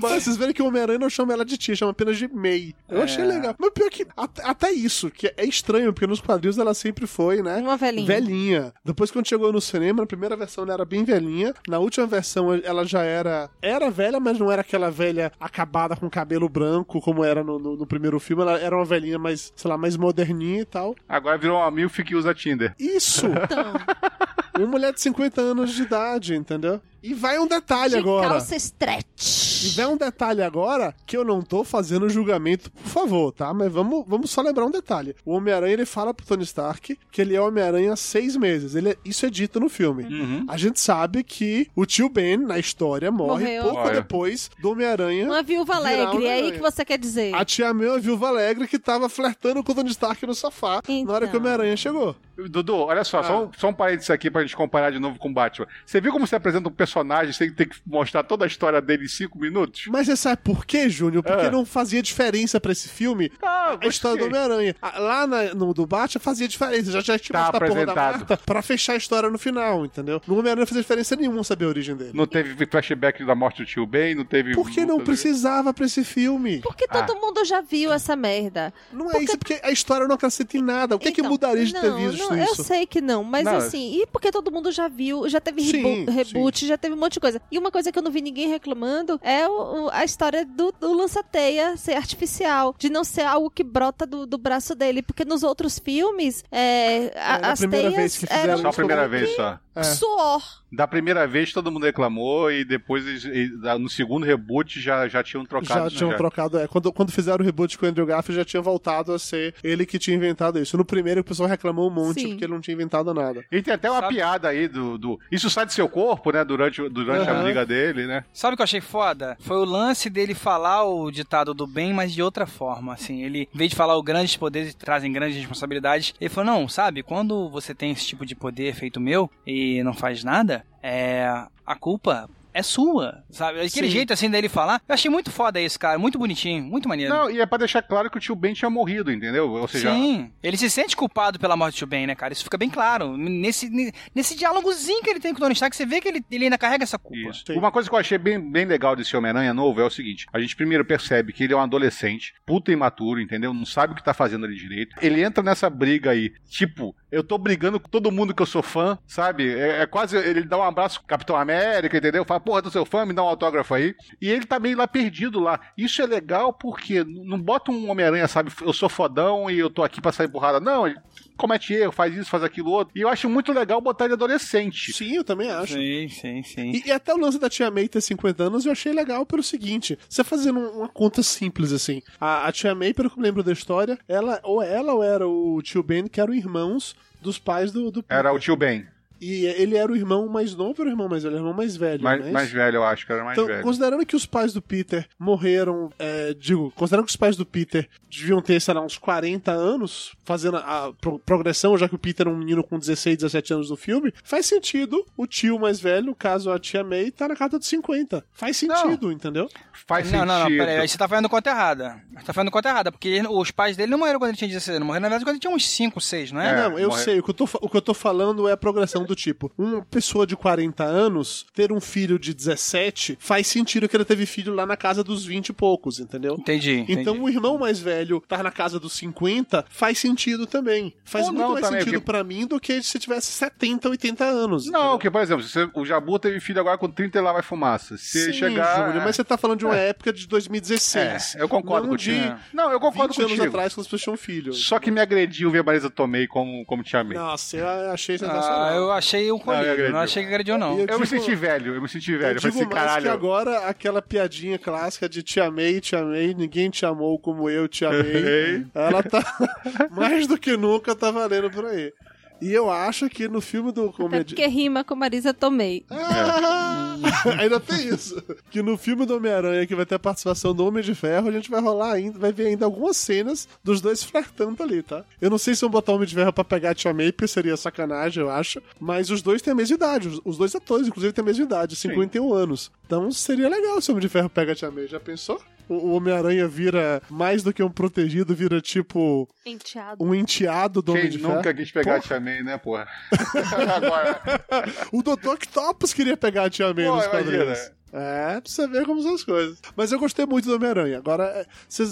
Mas vocês verem que o Homem-Aranha não chama ela de tia, chama apenas de May. Eu É. achei legal. Mas pior que até, até isso, que é estranho, porque nos quadrinhos ela sempre foi, né? Uma velhinha. Velhinha. Depois quando chegou no cinema, na primeira versão ela era bem velhinha. Na última versão ela já era. Era velha, mas não era aquela velha acabada com cabelo branco, como era no, no- no primeiro filme. Ela era uma velhinha mais, sei lá, mais moderninha e tal. Agora virou uma milf que usa Tinder. Isso! Então, uma mulher de 50 anos de idade, entendeu? E vai um detalhe de agora. calça E stretch. vem um detalhe agora que eu não tô fazendo julgamento, por favor, tá? Mas vamos, vamos só lembrar um detalhe. O Homem-Aranha, ele fala pro Tony Stark que ele é o Homem-Aranha há seis meses. Ele é- isso é dito no filme. Uhum. A gente sabe que o tio Ben, na história, morre Morreu. pouco Morre. depois do Homem-Aranha. Uma viúva alegre, é aí que você quer dizer. A tia May é uma viúva alegre que tava flertando com o Tony Stark no sofá na hora que o Então. Homem-Aranha chegou. Dudu, olha só, Ah. só, um, só um parênteses aqui pra gente comparar de novo com o Batman. Você viu como você apresenta um personagem sem ter que mostrar toda a história dele em cinco minutos? Mas você sabe por quê, Júnior? Porque Ah. não fazia diferença pra esse filme Ah, a história do Homem-Aranha. Ah, Lá na- no do Batman fazia diferença. Já já tinha Tá mostrado a porra da apresentado. Marta pra fechar a história no final, entendeu? No Homem-Aranha não fazia diferença nenhuma saber a origem dele. Não teve flashback da morte do tio Ben, não teve. Por que não precisava pra esse filme? Porque todo mundo já viu essa merda. Não é Porque- isso, porque a história não acrescenta em nada. O que, é que Então, mudaria de ter não, visto não, isso? Eu sei que não, mas Não, assim, e porque todo mundo já viu, já teve Sim, rebo- reboot, já teve um monte de coisa. E uma coisa que eu não vi ninguém reclamando é o- o- a história do, do lança-teia ser artificial, de não ser algo que brota do, do braço dele, porque nos outros filmes, é, a- na as primeira teias vez que fizeram eram Só a primeira Todo mundo- vez só. É. suor. Da primeira vez todo mundo reclamou e depois no segundo reboot já, já tinham trocado. Já tinham né, trocado, é. Quando, quando fizeram o reboot com o Andrew Garfield, já tinha voltado a ser ele que tinha inventado isso. No primeiro, o pessoal reclamou um monte Sim. porque ele não tinha inventado nada. E tem até uma Sabe- piada aí do, do. Isso sai do seu corpo, né? Durante, durante a Aham. briga dele, né? Sabe o que eu achei foda? Foi o lance dele falar o ditado do bem, mas de outra forma, assim. Ele, em vez de falar o grandes poderes trazem grandes responsabilidades, ele falou, não, sabe, quando você tem esse tipo de poder feito meu e não faz nada, é... a culpa é sua, sabe? Aquele Sim. jeito assim dele falar, eu achei muito foda isso, cara, muito bonitinho, muito maneiro. Não, e é pra deixar claro que o tio Ben tinha morrido, entendeu? Ou seja, Sim, ele se sente culpado pela morte do tio Ben, né, cara? Isso fica bem claro. Nesse, nesse diálogozinho que ele tem com o Tony Stark, você vê que ele, ele ainda carrega essa culpa. Isso. Uma coisa que eu achei bem, bem legal desse Homem-Aranha novo é o seguinte: a gente primeiro percebe que ele é um adolescente, puta imaturo, entendeu? Não sabe o que tá fazendo ali direito. Ele entra nessa briga aí, tipo, eu tô brigando com todo mundo que eu sou fã, sabe? É, é quase. Ele dá um abraço pro Capitão América, entendeu? Fala, porra, do seu fã, me dá um autógrafo aí. E ele tá meio lá perdido lá. Isso é legal porque não bota um Homem-Aranha, sabe? Eu sou fodão e eu tô aqui pra sair porrada. Não, ele comete erro, faz isso, faz aquilo outro. E eu acho muito legal botar ele adolescente. Sim, eu também acho. Sim, sim, sim. E, e até o lance da Tia May ter 50 anos eu achei legal pelo seguinte: você fazendo um- uma conta simples assim. A, a Tia May, pelo que eu me lembro da história, ela ou ela ou era o tio Ben, que eram irmãos dos pais do, do Era o tio Ben. E ele era o irmão mais novo ou o irmão mais velho? Era o irmão mais velho, Mais, né? mais velho, eu acho que era mais Então, velho. considerando que os pais do Peter morreram, é, digo, considerando que os pais do Peter deviam ter, sei lá, uns 40 anos, fazendo a, a pro- progressão, já que o Peter é um menino com 16, 17 anos no filme, faz sentido o tio mais velho, no caso a tia May, tá na casa dos 50. Faz sentido, entendeu? Faz Não, sentido. não, não, peraí, aí você tá fazendo conta errada. Você tá fazendo conta errada, porque ele- os pais dele não morreram quando ele tinha 16 anos, morreram na verdade quando ele tinha uns 5, 6, não é? É, não, eu morre- sei. O que eu, tô, o que eu tô falando é a progressão do tipo: uma pessoa de 40 anos ter um filho de 17 faz sentido que ele teve filho lá na casa dos 20 e poucos, entendeu? Entendi, entendi. Então o irmão mais velho tá na casa dos 50 faz sentido também. Faz Ou muito não mais também, sentido porque- pra mim do que se tivesse 70, 80 anos. Não, entendeu? que, por exemplo, se o Jabu teve filho agora com 30 e lá vai fumaça. Se Sim, chegar. Júnior, mas você tá falando de uma época de 2016. É, eu concordo não contigo. de Não, eu concordo 20 anos contigo. atrás, quando as pessoas tinham filho. Só que me agrediu ver a Marisa Tomei como, como te amei. Nossa, eu achei sensacional. Ah, eu achei um Não, colírio, eu não, achei que agrediu, não. Eu me digo- senti velho, eu me senti velho. Eu Eu digo assim, mais caralho. que agora aquela piadinha clássica de te amei, te amei, ninguém te amou como eu te amei. ela tá mais do que nunca tá valendo por aí. E eu acho que no filme do comediante. porque rima com Marisa Tomei. Ah, ainda tem isso. Que no filme do Homem-Aranha, que vai ter a participação do Homem de Ferro, a gente vai rolar ainda, vai ver ainda algumas cenas dos dois flertando ali, tá? Eu não sei se vão botar o Homem de Ferro pra pegar a Tia May, porque seria sacanagem, eu acho. Mas os dois têm a mesma idade. os- Os dois atores, inclusive, têm a mesma idade, 51 anos. Então seria legal se o Homem de Ferro pega a Tia May. Já pensou? O Homem-Aranha vira mais do que um protegido, vira tipo Enteado. um enteado do Homem Quem de nunca Ferro. quis pegar a Porra, Tia May, né, porra? agora. O Dr. Octopus queria pegar a Tia May Pô, nos imagina. É, pra você ver como são as coisas. Mas eu gostei muito do Homem-Aranha. Agora, vocês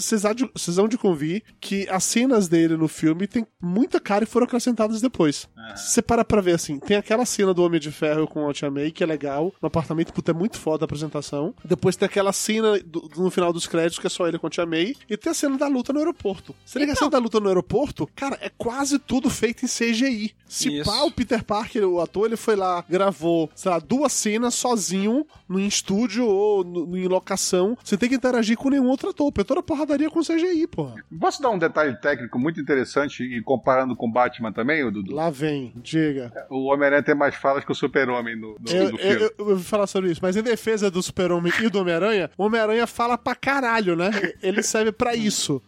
vocês vão de convir que as cenas dele no filme tem muita cara e foram acrescentadas depois. Se você para pra ver assim, tem aquela cena do Homem de Ferro com a Tia May, que é legal, no apartamento, puta, é muito foda a apresentação. Depois tem aquela cena do- no final dos créditos, que é só ele com a Tia May. E tem a cena da luta no aeroporto. Você liga a cena da luta no aeroporto, cara, é quase tudo feito em CGI. Se Isso. pá, o Peter Parker, o ator, ele foi lá, gravou, sei lá, duas cenas sozinho, no estúdio ou no, em locação, sem ter que interagir com nenhum outro ator. Porque toda a porradaria com CGI, porra. Posso dar um detalhe técnico muito interessante e comparando com Batman também, o Dudu? Lá vem, diga. O Homem-Aranha tem mais falas que o Super-Homem no, no, Eu, no eu, filme. eu- eu vou falar sobre isso, mas em defesa do Super-Homem e do Homem-Aranha, o Homem-Aranha fala pra caralho, né? Ele serve pra isso.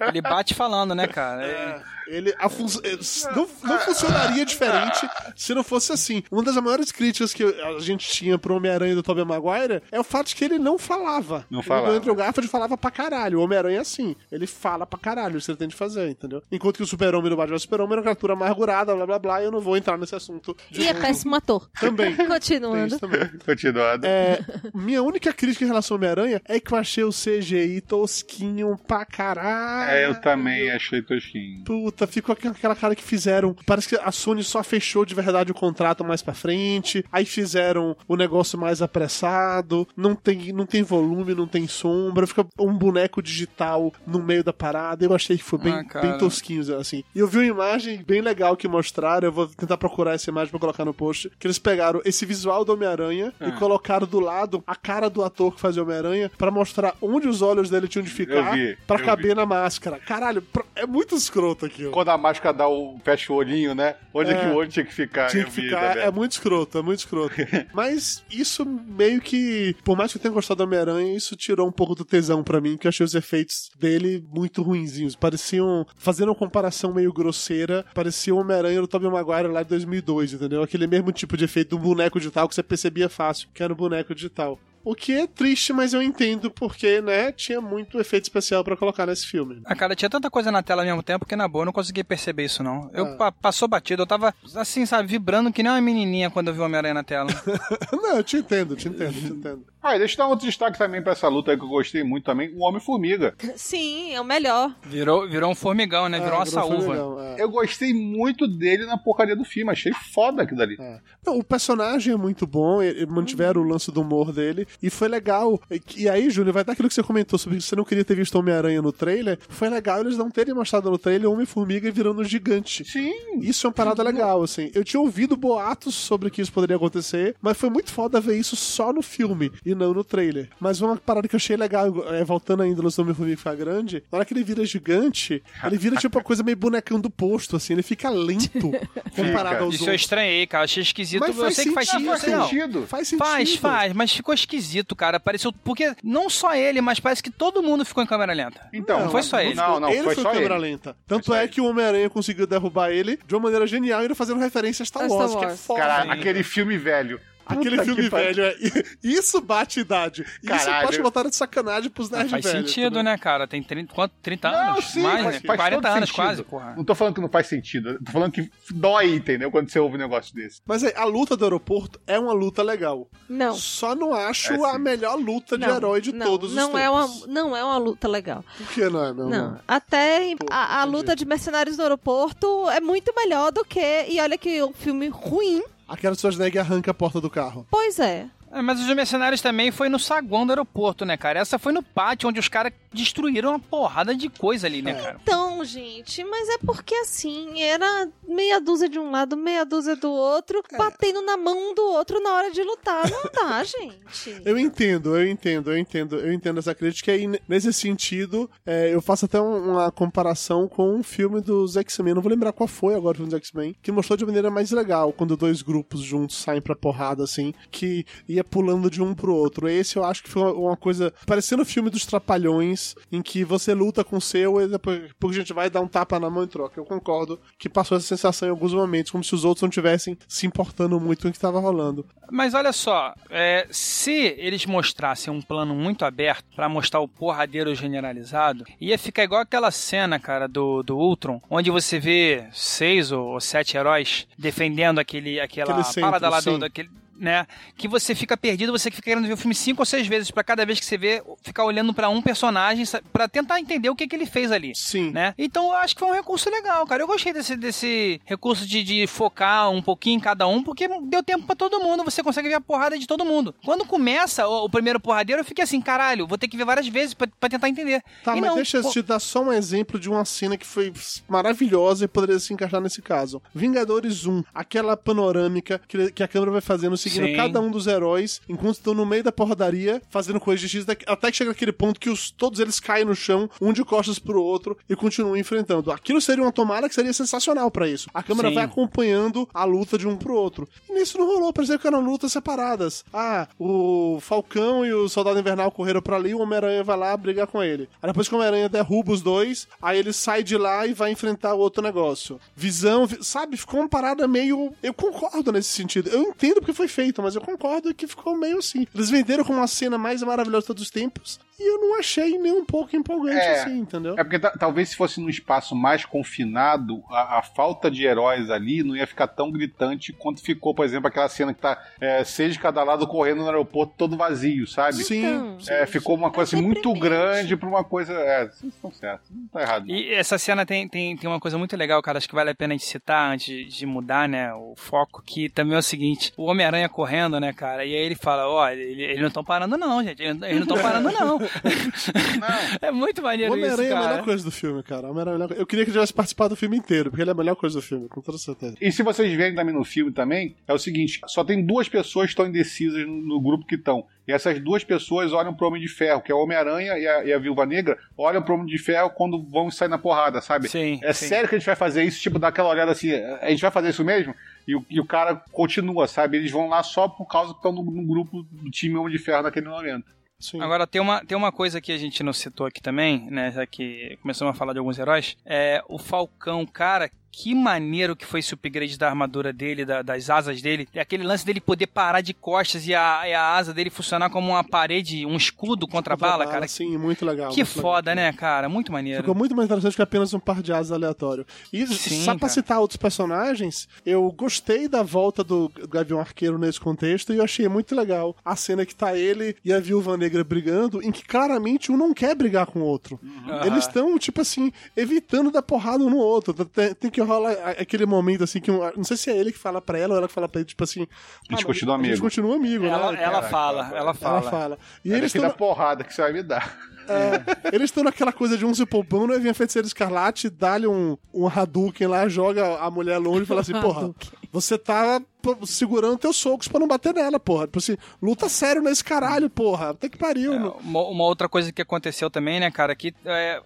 Ele bate falando, né, cara? É- Ele a fun- eh, não, não funcionaria diferente se não fosse assim. Uma das maiores críticas que a gente tinha pro Homem-Aranha do Tobey Maguire é o fato de que ele não falava. Não falava. do Andrew Garfield falava pra caralho. O Homem-Aranha é assim. Ele fala pra caralho, isso ele tem de fazer, entendeu? Enquanto que o Super-Homem do Batman Super-Homem era uma criatura amargurada, blá blá blá, e eu não vou entrar nesse assunto. de E é péssimo ator. Também. Continuando. também. Continuando. É, minha única crítica em relação ao Homem-Aranha é que eu achei o CGI tosquinho pra caralho. É, eu também achei tosquinho. Puta, ficou aqu- aquela cara que fizeram. Parece que a Sony só fechou de verdade o contrato mais pra frente. Aí fizeram o negócio mais apressado. Não tem, não tem volume, não tem sombra. Fica um boneco digital no meio da parada. Eu achei que foi bem, Ah, bem tosquinho, assim. E eu vi uma imagem bem legal que mostraram. Eu vou tentar procurar essa imagem pra colocar no post. Que eles pegaram esse visual do Homem-Aranha Ah. e colocaram do lado a cara do ator que fazia Homem-Aranha pra mostrar onde os olhos dele tinham de ficar vi, pra eu caber na máscara. Caralho, é muito escroto aquilo. Quando a máscara dá o. fecha o olhinho, né? Onde é, É. que o olho tinha que ficar? Tinha que ficar. também. É muito escroto, é muito escroto. Mas isso meio que. Por mais que eu tenha gostado do Homem-Aranha, isso tirou um pouco do tesão pra mim, que eu achei os efeitos dele muito ruinzinhos. Pareciam. Fazendo uma comparação meio grosseira, parecia o Homem-Aranha do Tobey Maguire lá de 2002, entendeu? Aquele mesmo tipo de efeito do boneco digital que você percebia fácil, que era o boneco digital. O que é triste, mas eu entendo porque, né, tinha muito efeito especial pra colocar nesse filme. Ah, cara, tinha tanta coisa na tela ao mesmo tempo que, na boa, eu não consegui perceber isso, não. Eu Ah. pa- passou batido, eu tava, assim, sabe, vibrando que nem uma menininha quando eu vi o Homem-Aranha na tela. Não, eu te entendo, te entendo, te entendo. Ah, e deixa eu dar outro destaque também pra essa luta aí que eu gostei muito também: o Homem-Formiga. Sim, é o melhor. Virou, virou um formigão, né? Virou Ah, uma virou saúva. formigão, é. Eu gostei muito dele na porcaria do filme, achei foda aquilo dali. É. Não, o personagem é muito bom, mantiveram o lance do humor dele, e foi legal. E, e aí, Júnior, vai dar aquilo que você comentou sobre que você não queria ter visto Homem-Aranha no trailer. Foi legal eles não terem mostrado no trailer Homem-Formiga virando um gigante. Sim. Isso é uma parada legal, assim. Eu tinha ouvido boatos sobre que isso poderia acontecer, mas foi muito foda ver isso só no filme. E e não no trailer. Mas uma parada que eu achei legal, é, voltando ainda no Homem-Formiga ficar grande, na hora que ele vira gigante, ele vira tipo uma coisa meio bonecão do posto, assim, ele fica lento comparado aos Isso eu outros. estranhei, cara. Achei esquisito. Mas eu sei que faz sentido, faz não. sentido. Faz sentido. Faz, faz, mas ficou esquisito, cara. Pareceu. Porque não só ele, mas parece que todo mundo ficou em câmera lenta. Então, Não foi só ele. Não, não, ele foi, foi só câmera ele. lenta. Tanto só é ele. que o Homem-Aranha conseguiu derrubar ele de uma maneira genial, ainda fazendo referência a Star A Star Wars, que é Wars. foda. Cara, aquele filme velho. Aquele Puta filme velho, é... isso bate idade. Isso Caralho. pode botar de sacanagem pros Mas nerds faz velhos. sentido, entendeu? né, cara? Tem 30, quanto? 30 Não, anos? sim, mais, faz- né? faz 40 todo anos sentido. quase, porra. Não tô falando que não faz sentido. Tô falando que dói, entendeu? Quando você ouve um negócio desse. Mas aí, a luta do aeroporto é uma luta legal. Não. Só não acho É, a melhor luta de não, herói de não, todos não os é uma. Não é uma luta legal. Por que não é, meu Não. amor? Até Pô, a, a luta de mercenários do aeroporto é muito melhor do que. E olha que um filme ruim. Aquela Schwarzenegger arranca a porta do carro. Pois é. É, mas os mercenários também foi no saguão do aeroporto, né, cara? Essa foi no pátio, onde os caras destruíram uma porrada de coisa ali, né, cara? Então, gente, mas é porque assim, era meia dúzia de um lado, meia dúzia do outro, É. batendo na mão um do outro na hora de lutar. Não dá, gente. Eu entendo, eu entendo, eu entendo, eu entendo essa crítica e ne- nesse sentido é, eu faço até um- uma comparação com um filme dos X-Men, não vou lembrar qual foi agora o filme dos X-Men, que mostrou de maneira mais legal quando dois grupos juntos saem pra porrada assim, que ia pulando de um pro outro. Esse eu acho que foi uma, coisa parecendo o filme dos Trapalhões, em que você luta com o seu e depois, depois a gente vai dar um tapa na mão e troca. Eu concordo que passou essa sensação em alguns momentos, como se os outros não tivessem se importando muito com o que estava rolando. Mas olha só, é, se eles mostrassem um plano muito aberto pra mostrar o porradeiro generalizado, ia ficar igual aquela cena, cara, do, do Ultron, onde você vê seis ou sete heróis defendendo aquele, aquela Aquele centro, parada lá do, daquele. Né, que você fica perdido, você fica querendo ver o filme cinco ou seis vezes pra cada vez que você vê, ficar olhando pra um personagem pra tentar entender o que, que ele fez ali Sim. né? Então eu acho que foi um recurso legal, cara. Eu gostei desse, desse recurso de, de focar um pouquinho em cada um, porque deu tempo pra todo mundo, você consegue ver a porrada de todo mundo. Quando começa o, o primeiro porradeiro, eu fiquei assim, caralho, vou ter que ver várias vezes pra, pra tentar entender. Tá, E mas não, deixa eu pô, te dar só um exemplo de uma cena que foi maravilhosa e poderia se encaixar nesse caso. Vingadores 1, aquela panorâmica que, que a câmera vai fazendo, seguindo Sim. cada um dos heróis, enquanto estão no meio da porradaria, fazendo coisas de X, até que chega naquele ponto que os, todos eles caem no chão, um de costas pro outro, e continuam enfrentando. Aquilo seria uma tomada que seria sensacional pra isso. A câmera Sim. vai acompanhando a luta de um pro outro. E nisso não rolou, parecia que eram lutas separadas. Ah, o Falcão e o Soldado Invernal correram pra ali, o Homem-Aranha vai lá brigar com ele. Aí depois que o Homem-Aranha derruba os dois, aí ele sai de lá e vai enfrentar o outro negócio. Visão, vi- sabe? Ficou uma parada meio. Eu concordo nesse sentido. Eu entendo porque foi feito, mas eu concordo que ficou meio assim. Eles venderam como uma cena mais maravilhosa de todos os tempos e eu não achei nem um pouco empolgante É. assim, entendeu? É porque ta- talvez se fosse num espaço mais confinado, a, a falta de heróis ali não ia ficar tão gritante quanto ficou, por exemplo, aquela cena que tá é, seis de cada lado correndo no aeroporto todo vazio, sabe? Sim, Então, sim. É, ficou uma coisa assim, muito grande pra uma coisa. É, vocês estão certos, não tá errado. não. E essa cena tem, tem, tem uma coisa muito legal, cara. Acho que vale a pena a gente citar antes de mudar, né, o foco. Que também é o seguinte: o Homem-Aranha correndo, né, cara? E aí ele fala: Ó, ele- eles não estão parando, não, gente. Eles eles não estão parando, não. é muito O maneiro isso, Homem-Aranha é a cara. melhor coisa do filme, cara. Homem-Aranha é a melhor. Eu queria que ele tivesse participado do filme inteiro, porque ele é a melhor coisa do filme, com toda certeza. E se vocês verem também no filme também, é o seguinte: só tem duas pessoas que estão indecisas no, no grupo que estão. E essas duas pessoas olham pro Homem de Ferro, que é o Homem-Aranha e a, e a Viúva Negra, olham pro Homem de Ferro quando vão sair na porrada, sabe? Sim, É sim. sério que a gente vai fazer isso? Tipo, dar aquela olhada assim, a gente vai fazer isso mesmo? E o, e o cara continua, sabe? Eles vão lá só por causa que estão no, no grupo do time Homem de Ferro naquele momento. Sim. Agora, tem uma, tem uma coisa que a gente não citou aqui também, né? Já que começamos a falar de alguns heróis. É o Falcão, cara. Que maneiro que foi esse upgrade da armadura dele, da- das asas dele. É aquele lance dele poder parar de costas e a, e a asa dele funcionar como uma parede, um escudo contra a bala, cara. Sim, muito legal. Que muito legal. foda, né, cara? Muito maneiro. Ficou muito mais interessante que apenas um par de asas aleatório. E Sim, só pra cara. citar outros personagens, eu gostei da volta do Gavião Arqueiro nesse contexto e eu achei muito legal a cena que tá ele e a Viúva Negra brigando, em que claramente um não quer brigar com o outro. Aham. Eles estão, tipo assim, evitando dar porrada um no outro. Tem, tem que rolar aquele momento, assim, que um- não sei se é ele que fala pra ela ou ela que fala pra ele, tipo assim... A gente "Ah, continua A gente amigo." continua amigo, Ela, né? ela Caraca, fala, cara. ela fala. Ela fala. E É eles estão da porrada que você vai me dar. é, eles estão naquela coisa de um se poupando, aí vem a feiticeira escarlate, dá-lhe um, um Hadouken lá, joga a mulher longe e fala assim: porra, você tá segurando teus socos pra não bater nela, porra. Tipo assim, luta sério nesse caralho, porra. Até que pariu. não- Uma, uma outra coisa que aconteceu também, né, cara, que é,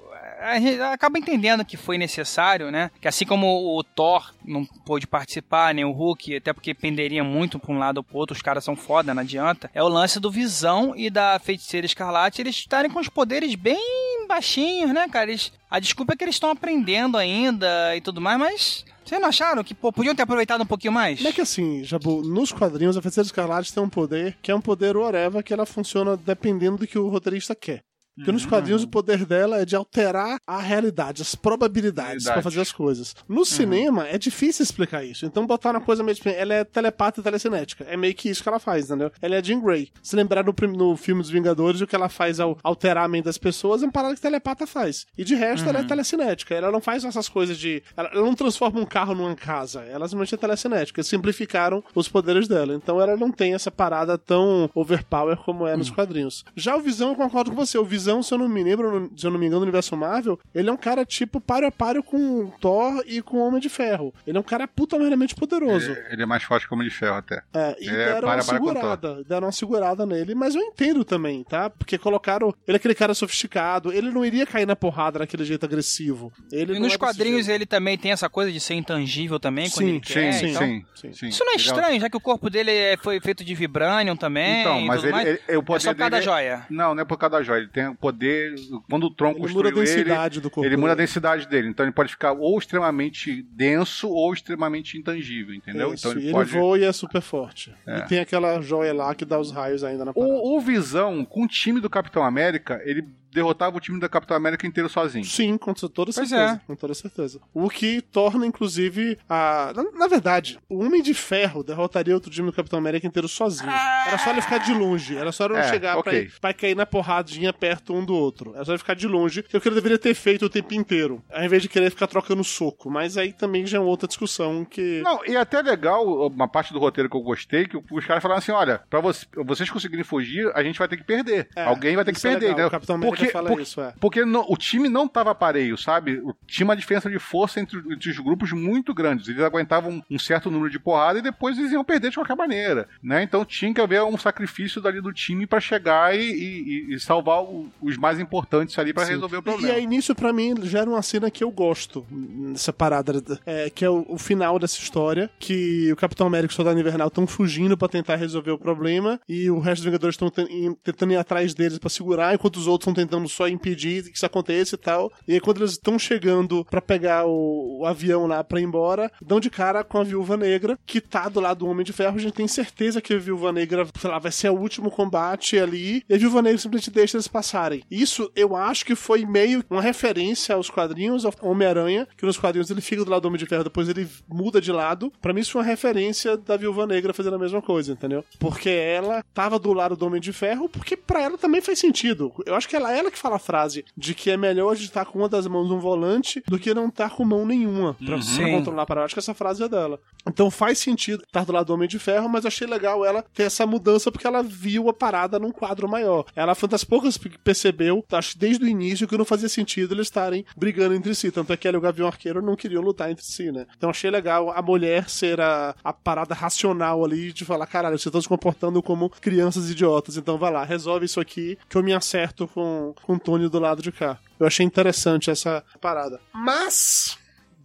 a gente acaba entendendo que foi necessário, né? Que assim como o Thor não pôde participar, nem o Hulk, até porque penderia muito pra um lado ou pro outro, os caras são foda, não adianta. É o lance do Visão e da Feiticeira Escarlate, eles estarem com os poderes bem baixinhos, né, cara? Eles, a desculpa é que eles estão aprendendo ainda e tudo mais, mas... Vocês não acharam que pô, podiam ter aproveitado um pouquinho mais? É que assim, Jabu, nos quadrinhos a Feiticeira Escarlate tem um poder que é um poder whatever que ela funciona dependendo do que o roteirista quer. Porque nos quadrinhos o poder dela é de alterar a realidade, as probabilidades pra fazer as coisas. No cinema é difícil explicar isso. Então botar uma coisa meio. tipo, Ela é telepata e telecinética. É meio que isso que ela faz, entendeu? Ela é Jean Grey. Se lembrar no, no filme dos Vingadores, o que ela faz ao alterar a mente das pessoas é uma parada que telepata faz. E de resto, ela é telecinética. Ela não faz essas coisas de. Ela, ela não transforma um carro numa casa. Ela simplesmente é telecinética. Simplificaram os poderes dela. Então ela não tem essa parada tão overpower como é nos quadrinhos. Já o Visão, eu concordo com você. O Visão, se eu não me lembro, se eu não me engano, no universo Marvel, ele é um cara tipo páreo a páreo com Thor e com Homem de Ferro. Ele é um cara puta meramente poderoso. Ele, ele é mais forte que o Homem de Ferro até. É, e É, deram para- uma para com segurada. Deram uma segurada nele, mas eu entendo também, tá? Porque colocaram. Ele é aquele cara sofisticado, ele não iria cair na porrada daquele jeito agressivo. Ele E nos é quadrinhos ele também tem essa coisa de ser intangível também, quando Sim, ele Sim, quer, sim, então- sim, sim. sim. Isso não é Ele estranho, já que o corpo dele é- foi feito de vibranium também. Então, mas ele, ele- é o poder é só por causa da dele- joia. Não, não é por causa da joia. Ele tem poder. Quando o tronco Ele muda a construiu ele, densidade do corpo. ele muda a densidade dele. Então ele pode ficar ou extremamente denso ou extremamente intangível, entendeu? Isso, então ele ele pode. voa e é super forte. É. E tem aquela joia lá que dá os raios ainda na parada. O, o Visão, com o time do Capitão América, ele derrotava o time do Capitão América inteiro sozinho. Sim, com toda Pois certeza. é. Com toda certeza. O que torna, inclusive, a. Na, na verdade, o Homem de Ferro derrotaria outro time do Capitão América inteiro sozinho. Era só ele ficar de longe. Era só ele não É, chegar pra, ok. ir- pra cair na porradinha perto um do outro. Era só ele ficar de longe, que é o que ele deveria ter feito o tempo inteiro. Ao invés de querer ficar trocando soco. Mas aí também já é outra discussão que. Não, e é até legal, uma parte do roteiro que eu gostei, que os caras falaram assim: olha, pra você- vocês conseguirem fugir, a gente vai ter que perder. É, Alguém vai ter que é perder, legal. né? O Capitão América porque, fala porque, isso, é. porque no- o time não tava pareio, sabe? O- Tinha uma diferença de força entre, entre os grupos muito grandes. Eles aguentavam um certo número de porrada e depois eles iam perder de qualquer maneira, né? Então tinha que haver um sacrifício dali do time pra chegar e, e- e salvar o- os mais importantes ali pra Sim. resolver o E problema. aí, nisso, pra mim, gera uma cena que eu gosto nessa parada, é, que é o, o final dessa história, que o Capitão América e o Soldado Invernal estão fugindo pra tentar resolver o problema, e o resto dos Vingadores estão tentando ir atrás deles pra segurar, enquanto os outros estão tentando só impedir que isso aconteça e tal. E aí, quando eles estão chegando pra pegar o, o avião lá pra ir embora, dão de cara com a Viúva Negra, que tá do lado do Homem de Ferro. A gente tem certeza que a Viúva Negra, sei lá, vai ser o último combate ali, e a Viúva Negra simplesmente deixa eles passarem. Isso eu acho que foi meio uma referência aos quadrinhos, ao Homem-Aranha, que nos quadrinhos ele fica do lado do Homem de Ferro, depois ele muda de lado. Pra mim isso foi uma referência da Viúva Negra fazendo a mesma coisa, entendeu? Porque ela tava do lado do Homem de Ferro, porque pra ela também faz sentido. Eu acho que ela, ela que fala a frase de que é melhor a gente estar com uma das mãos no volante do que não estar com mão nenhuma pra, pra Sim. controlar a parada. Acho que essa frase é dela. Então faz sentido estar do lado do Homem de Ferro, mas achei legal ela ter essa mudança porque ela viu a parada num quadro maior. Ela foi uma das poucas que percebeu, acho que desde o início, que não fazia sentido eles estarem brigando entre si. Tanto é que ela e o Gavião Arqueiro não queriam lutar entre si, né? Então achei legal a mulher ser a, a parada racional ali de falar: caralho, vocês estão se comportando como crianças idiotas, então vai lá, resolve isso aqui que eu me acerto com, com o Tony do lado de cá. Eu achei interessante essa parada. Mas.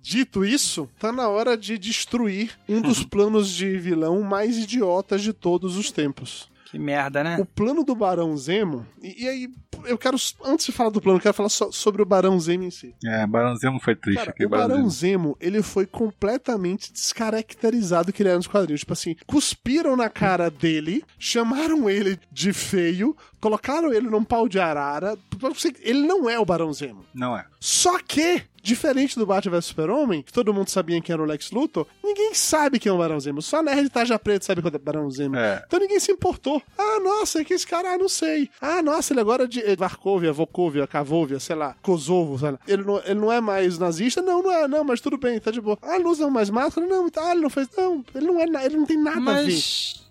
Dito isso, tá na hora de destruir um dos planos de vilão mais idiotas de todos os tempos. Que merda, né? O plano do Barão Zemo. E, e aí, eu quero. Antes de falar do plano, eu quero falar só sobre o Barão Zemo em si. É, Barãozemo foi triste Cara, aqui, o Barão Zemo, ele foi completamente descaracterizado que ele era nos quadrinhos. Tipo assim, cuspiram na cara dele, chamaram ele de feio, colocaram ele num pau de arara. Ele não é o Barão Zemo. Não é. Só que, diferente do Batman vs Super-Homem, que todo mundo sabia quem era o Lex Luthor, ninguém sabe quem é o Barão Zemo. Só a Nerd Taja Preta sabe quem é o Barão Zemo. É. Então ninguém se importou. Ah, nossa, que esse cara, ah, não sei. Ah, nossa, ele agora é de é Varkovia, Vokovia, Kavovia, sei lá, Kosovo, sei lá. Ele não, ele não é mais nazista? Não, não é, não, mas tudo bem, tá de boa. Ah, ele não usa mais máscara? Não, tá, ele não fez. Não, ele não é ele não tem nada a ver.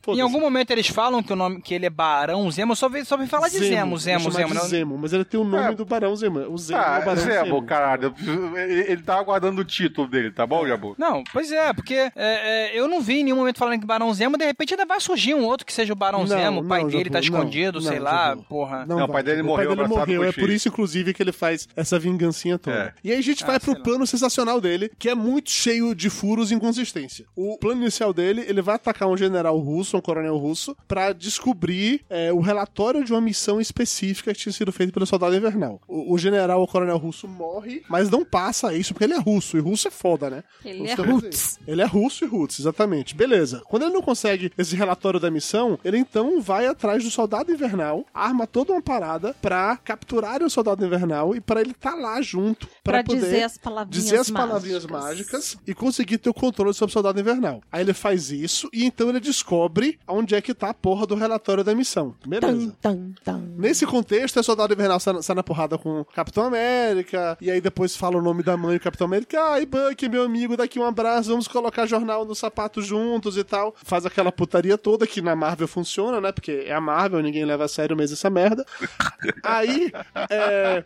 Em algum momento eles falam que o nome que ele é Barão Zemo, eu só vi, só vi falar de Zemo, Zemo, Zemo. Zemo. Não- Zemo, mas ele tem o nome É. do Barão Zemo. O Zemo é Ah, o Barão Zemo, Zemo. caralho. Ele, ele tava aguardando o título dele, tá bom, Jabu? Não, pois é, porque é, é, eu não vi em nenhum momento falando que Barão Zemo, de repente ainda vai surgir um outro que seja o Barão Não, Zemo, o pai não, dele Jabu, tá escondido, não, sei lá, Jabu. porra. Não, o pai dele o morreu pai dele morreu. É por isso, inclusive, que ele faz essa vingancinha toda. É. E aí a gente Ah, vai pro lá. plano sensacional dele, que é muito cheio de furos e inconsistência. O plano inicial dele, ele vai atacar um general russo, um coronel russo, pra descobrir é, o relatório de uma missão específica que tinha sido feita pelo soldado invernal. O, o general, o coronel russo, morre, mas não passa isso, porque ele é russo, e russo é foda, né? Ele é roots. Ele é russo e roots, exatamente. Beleza. Quando ele não consegue esse relatório da missão, ele então vai atrás do soldado invernal, arma toda uma parada pra capturar o soldado invernal e pra ele estar lá junto pra, Pra poder dizer as palavrinhas dizer as palavrinhas mágicas. mágicas e conseguir ter o controle sobre o soldado invernal. Aí ele faz isso e então ele descobre onde é que tá a porra do relatório da missão. Beleza. Tan, tan, tan. Nesse contexto, é soldado invernal sai, sai na porrada com o Capitão América, e aí depois fala o nome da mãe do Capitão América. Ai, Buck, meu amigo, daqui um abraço, vamos colocar jornal no sapato juntos e tal. Faz aquela putaria toda que na Marvel funciona, né? Porque é a Marvel, ninguém leva a sério mesmo essa merda. Aí, é,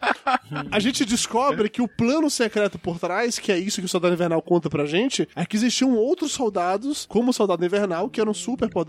a gente descobre que o plano secreto por trás, que é isso que o Soldado Invernal conta pra gente, é que existiam outros soldados, como o Soldado Invernal, que eram super poderosos,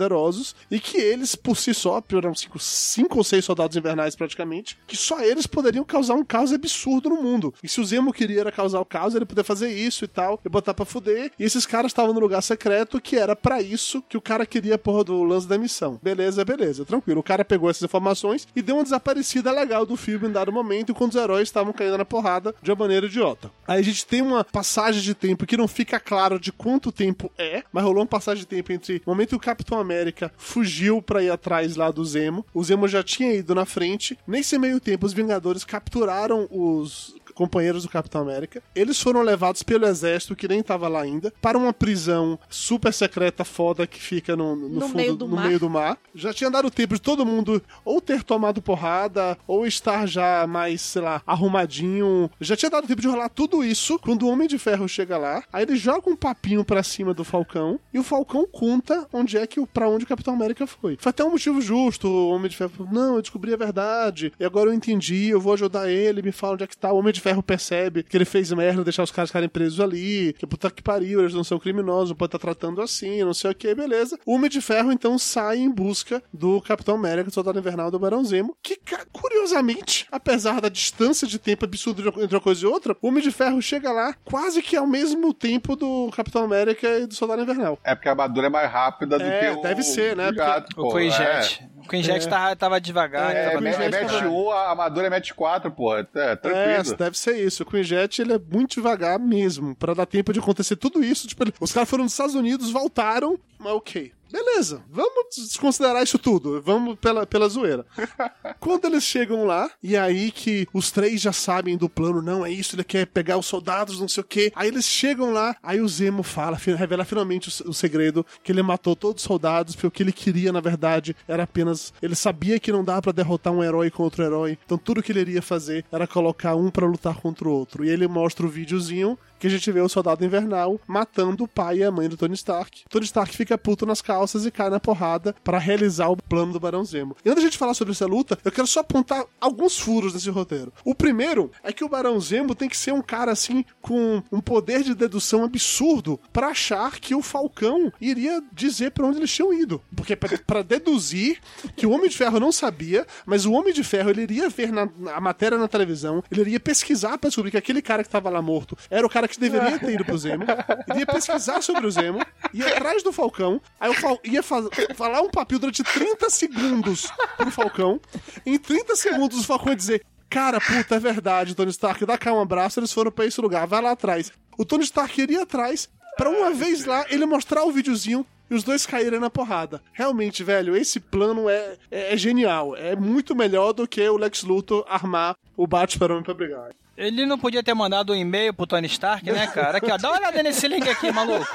e que eles, por si só, eram cinco, cinco ou seis soldados invernais praticamente, que só eles poderiam causar um caos absurdo no mundo. E se o Zemo queria era causar o caos, ele podia fazer isso e tal, e botar pra fuder. E esses caras estavam no lugar secreto, que era pra isso que o cara queria a porra do lance da missão. Beleza, beleza, tranquilo. O cara pegou essas informações e deu uma desaparecida legal do filme em dado momento, enquanto os heróis estavam caindo na porrada de uma maneira idiota. Aí a gente tem uma passagem de tempo que não fica claro de quanto tempo é, mas rolou uma passagem de tempo entre o momento que o Capitão América fugiu pra ir atrás lá do Zemo, o Zemo já tinha ido na frente. Nesse meio tempo, os Vingadores capturaram os companheiros do Capitão América. Eles foram levados pelo exército, que nem tava lá ainda, para uma prisão super secreta foda que fica no, no, No fundo, meio do no mar. meio do mar. Já tinha dado tempo de todo mundo ou ter tomado porrada, ou estar já mais, sei lá, arrumadinho. Já tinha dado tempo de rolar tudo isso quando o Homem de Ferro chega lá. Aí ele joga um papinho pra cima do Falcão e o Falcão conta onde é que o para onde o Capitão América foi. Foi até um motivo justo. O Homem de Ferro falou: "Não, eu descobri a verdade. E agora eu entendi, eu vou ajudar ele, me fala onde é que tá". O Homem de Ferro percebe que ele fez merda deixar os caras ficarem presos ali, que puta que pariu, eles não são criminosos, não pode estar tratando assim, não sei o que, beleza. O Homem de Ferro então sai em busca do Capitão América, do Soldado Invernal do Barão Zemo, que curiosamente, apesar da distância de tempo absurda entre uma coisa e outra, o Homem de Ferro chega lá quase que ao mesmo tempo do Capitão América e do Soldado Invernal. É porque a armadura é mais rápida do É, que o. deve ser, né? o gato, O pô, Quinjet. O Quinjet tava, tava devagar. É, tava é, é, Quinjet match tava- 1, a armadura é match 4, pô. É, É, tranquilo. deve ser isso. O Queen Jet, ele é muito devagar mesmo, pra dar tempo de acontecer tudo isso. Tipo, ele- os caras foram nos Estados Unidos, voltaram, mas ok. Beleza, vamos desconsiderar isso tudo. Vamos pela, pela zoeira. Quando eles chegam lá, e aí que os três já sabem do plano, não, é isso, ele quer pegar os soldados, não sei o quê. Aí eles chegam lá, aí o Zemo fala, revela finalmente o, o segredo, que ele matou todos os soldados, porque o que ele queria, na verdade, era apenas. Ele sabia que não dá pra derrotar um herói com outro herói, então tudo que ele iria fazer era colocar um pra lutar contra o outro. E ele mostra o videozinho que a gente vê o soldado invernal matando o pai e a mãe do Tony Stark. Tony Stark fica puto nas calças e cai na porrada pra realizar o plano do Barão Zemo. E antes da gente falar sobre essa luta, eu quero só apontar alguns furos nesse roteiro. O primeiro é que o Barão Zemo tem que ser um cara assim com um poder de dedução absurdo pra achar que o Falcão iria dizer pra onde eles tinham ido. Porque pra deduzir que o Homem de Ferro não sabia, mas o Homem de Ferro ele iria ver na, a matéria na televisão, ele iria pesquisar pra descobrir que aquele cara que tava lá morto era o cara que deveria ter ido pro Zemo, iria pesquisar sobre o Zemo, ia atrás do Falcão, aí o Fal ia faz- falar um papel durante 30 segundos pro Falcão, em 30 segundos o Falcão ia dizer Cara, puta, é verdade, Tony Stark, dá cá um abraço, eles foram pra esse lugar, vai lá atrás. O Tony Stark iria atrás, pra uma vez lá, ele mostrar o videozinho e os dois caírem na porrada. Realmente, velho, esse plano é, é, é genial. É muito melhor do que o Lex Luthor armar o Batman pra brigar. Ele não podia ter mandado um e-mail pro Tony Stark, né, cara? Aqui, ó, dá uma olhada nesse link aqui, maluco.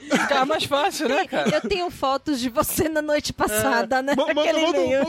Fica mais fácil, né, cara? Eu tenho fotos de você na noite passada, né? Ma- Manda, manda, manda um e-mail,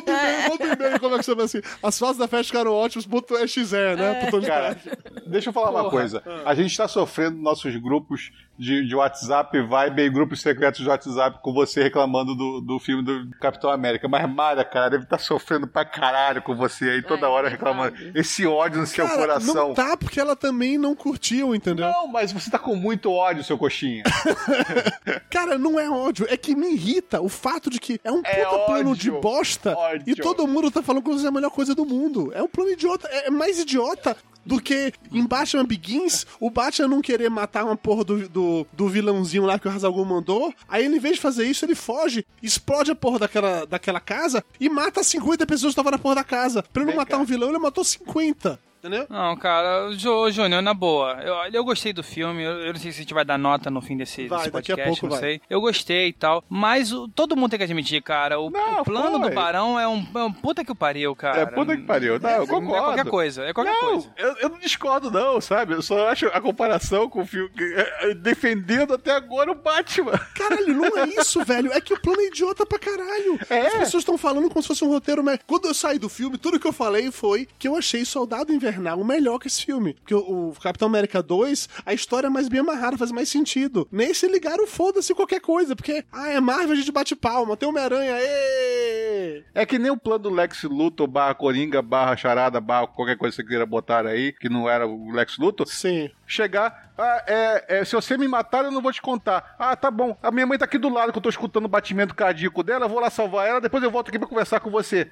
manda um e-mail, como é que chama assim? As fotos da festa ficaram ótimas, botou XE, né? Pro Tony Cara, Stark. deixa eu falar uma coisa. A gente tá sofrendo nossos grupos de, de WhatsApp, Vibe e grupos secretos de WhatsApp com você reclamando do, do filme do Capitão América. Mas Mara, cara, deve estar sofrendo pra caralho com você aí toda É, hora verdade. reclamando. Esse ódio no seu Cara, coração. não tá porque ela também não curtiu, entendeu? Não, mas você tá com muito ódio, seu coxinha. Cara, não é ódio, é que me irrita o fato de que é um É puta plano ódio. de bosta Ódio. e todo mundo tá falando que isso é a melhor coisa do mundo. É um plano idiota, é mais idiota do que em Batman Begins, o Batman não querer matar uma porra do, do, do vilãozinho lá que o Hazalgu mandou, aí ele, em vez de fazer isso, ele foge, explode a porra daquela, daquela casa e mata 50 pessoas que estavam na porra da casa. Pra ele não matar um vilão, ele matou 50. Entendeu? Não, cara, Jô, Júnior, na boa. Eu, eu gostei do filme, eu, eu não sei se a gente vai dar nota no fim desse, Vai, desse daqui a podcast, pouco não vai. sei. Eu gostei e tal, mas o- todo mundo tem que admitir, cara, o, Não, o plano foi. do Barão é um, é um puta que o pariu, cara. É puta que pariu. Não, eu concordo. É qualquer coisa, é qualquer não, coisa. Eu, eu não discordo, não, sabe? Eu só acho a comparação com o filme. é, é, defendendo até agora o Batman. Caralho, não é isso, velho. É que o plano é idiota pra caralho. É. As pessoas estão falando como se fosse um roteiro. Mas quando eu saí do filme, tudo que eu falei foi que eu achei Soldado Invernal o melhor que esse filme. Porque o, o Capitão América 2, a história é mais bem amarrada, faz mais sentido. Nesse ligaram foda-se qualquer coisa. Porque, ah, é Marvel, a gente bate palma. Tem Homem-Aranha, ê! É que nem o plano do Lex Luthor barra Coringa barra Charada barra qualquer coisa que você queira botar aí, que não era o Lex Luthor. Sim. Chegar, ah, é, é, se você me matar, eu não vou te contar. Ah, tá bom. A minha mãe tá aqui do lado, que eu tô escutando o batimento cardíaco dela, eu vou lá salvar ela, depois eu volto aqui pra conversar com você.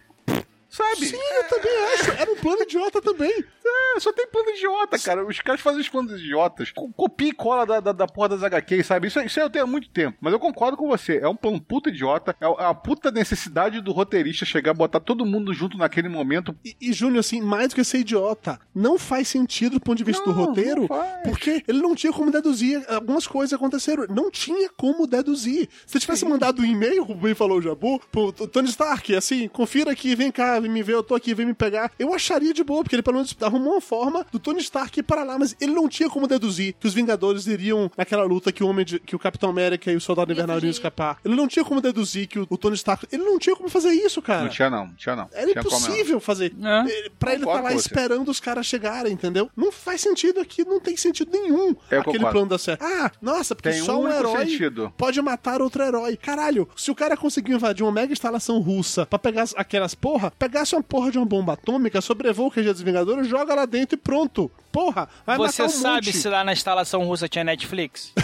Sabe? Sim, eu também acho. Era um plano idiota também. É, só tem plano idiota, cara. Os caras fazem os planos idiotas. Co- Copia e cola da, da, da porra das HQs, sabe? Isso, isso eu tenho há muito tempo. Mas eu concordo com você. É um plano puta idiota. É a puta necessidade do roteirista chegar, botar todo mundo junto naquele momento. E, e Júnior, assim, mais do que ser idiota, não faz sentido do ponto de vista do Não, roteiro, não faz. porque ele não tinha como deduzir. Algumas coisas aconteceram. Não tinha como deduzir. Se tivesse mandado um e-mail, como bem falou o Jabu, pro Tony Stark, assim, confira aqui, vem cá, vem me ver, eu tô aqui, vem me pegar, eu acharia de boa, porque ele pelo menos arrumou uma forma do Tony Stark ir para lá, mas ele não tinha como deduzir que os Vingadores iriam naquela luta que o homem de- que o Capitão América e o Soldado Invernal iriam escapar. Ele não tinha como deduzir que o, o Tony Stark. Ele não tinha como fazer isso, cara. Não tinha não, não tinha não. Era Tinha impossível fazer. É. Ele- Pra ele estar Concordo lá você. esperando os caras chegarem, entendeu? Não faz sentido aqui, não tem sentido nenhum Eu aquele concordo. plano da série. Ah, nossa, porque Tem só um um herói sentido. pode matar outro herói. Caralho, se o cara conseguiu invadir uma mega instalação russa pra pegar as- aquelas porra, pegasse uma porra de uma bomba atômica, sobrevoa o QG dos Vingadores, joga lá dentro e pronto. Porra, vai Você matar um sabe monte. se lá na instalação russa tinha Netflix?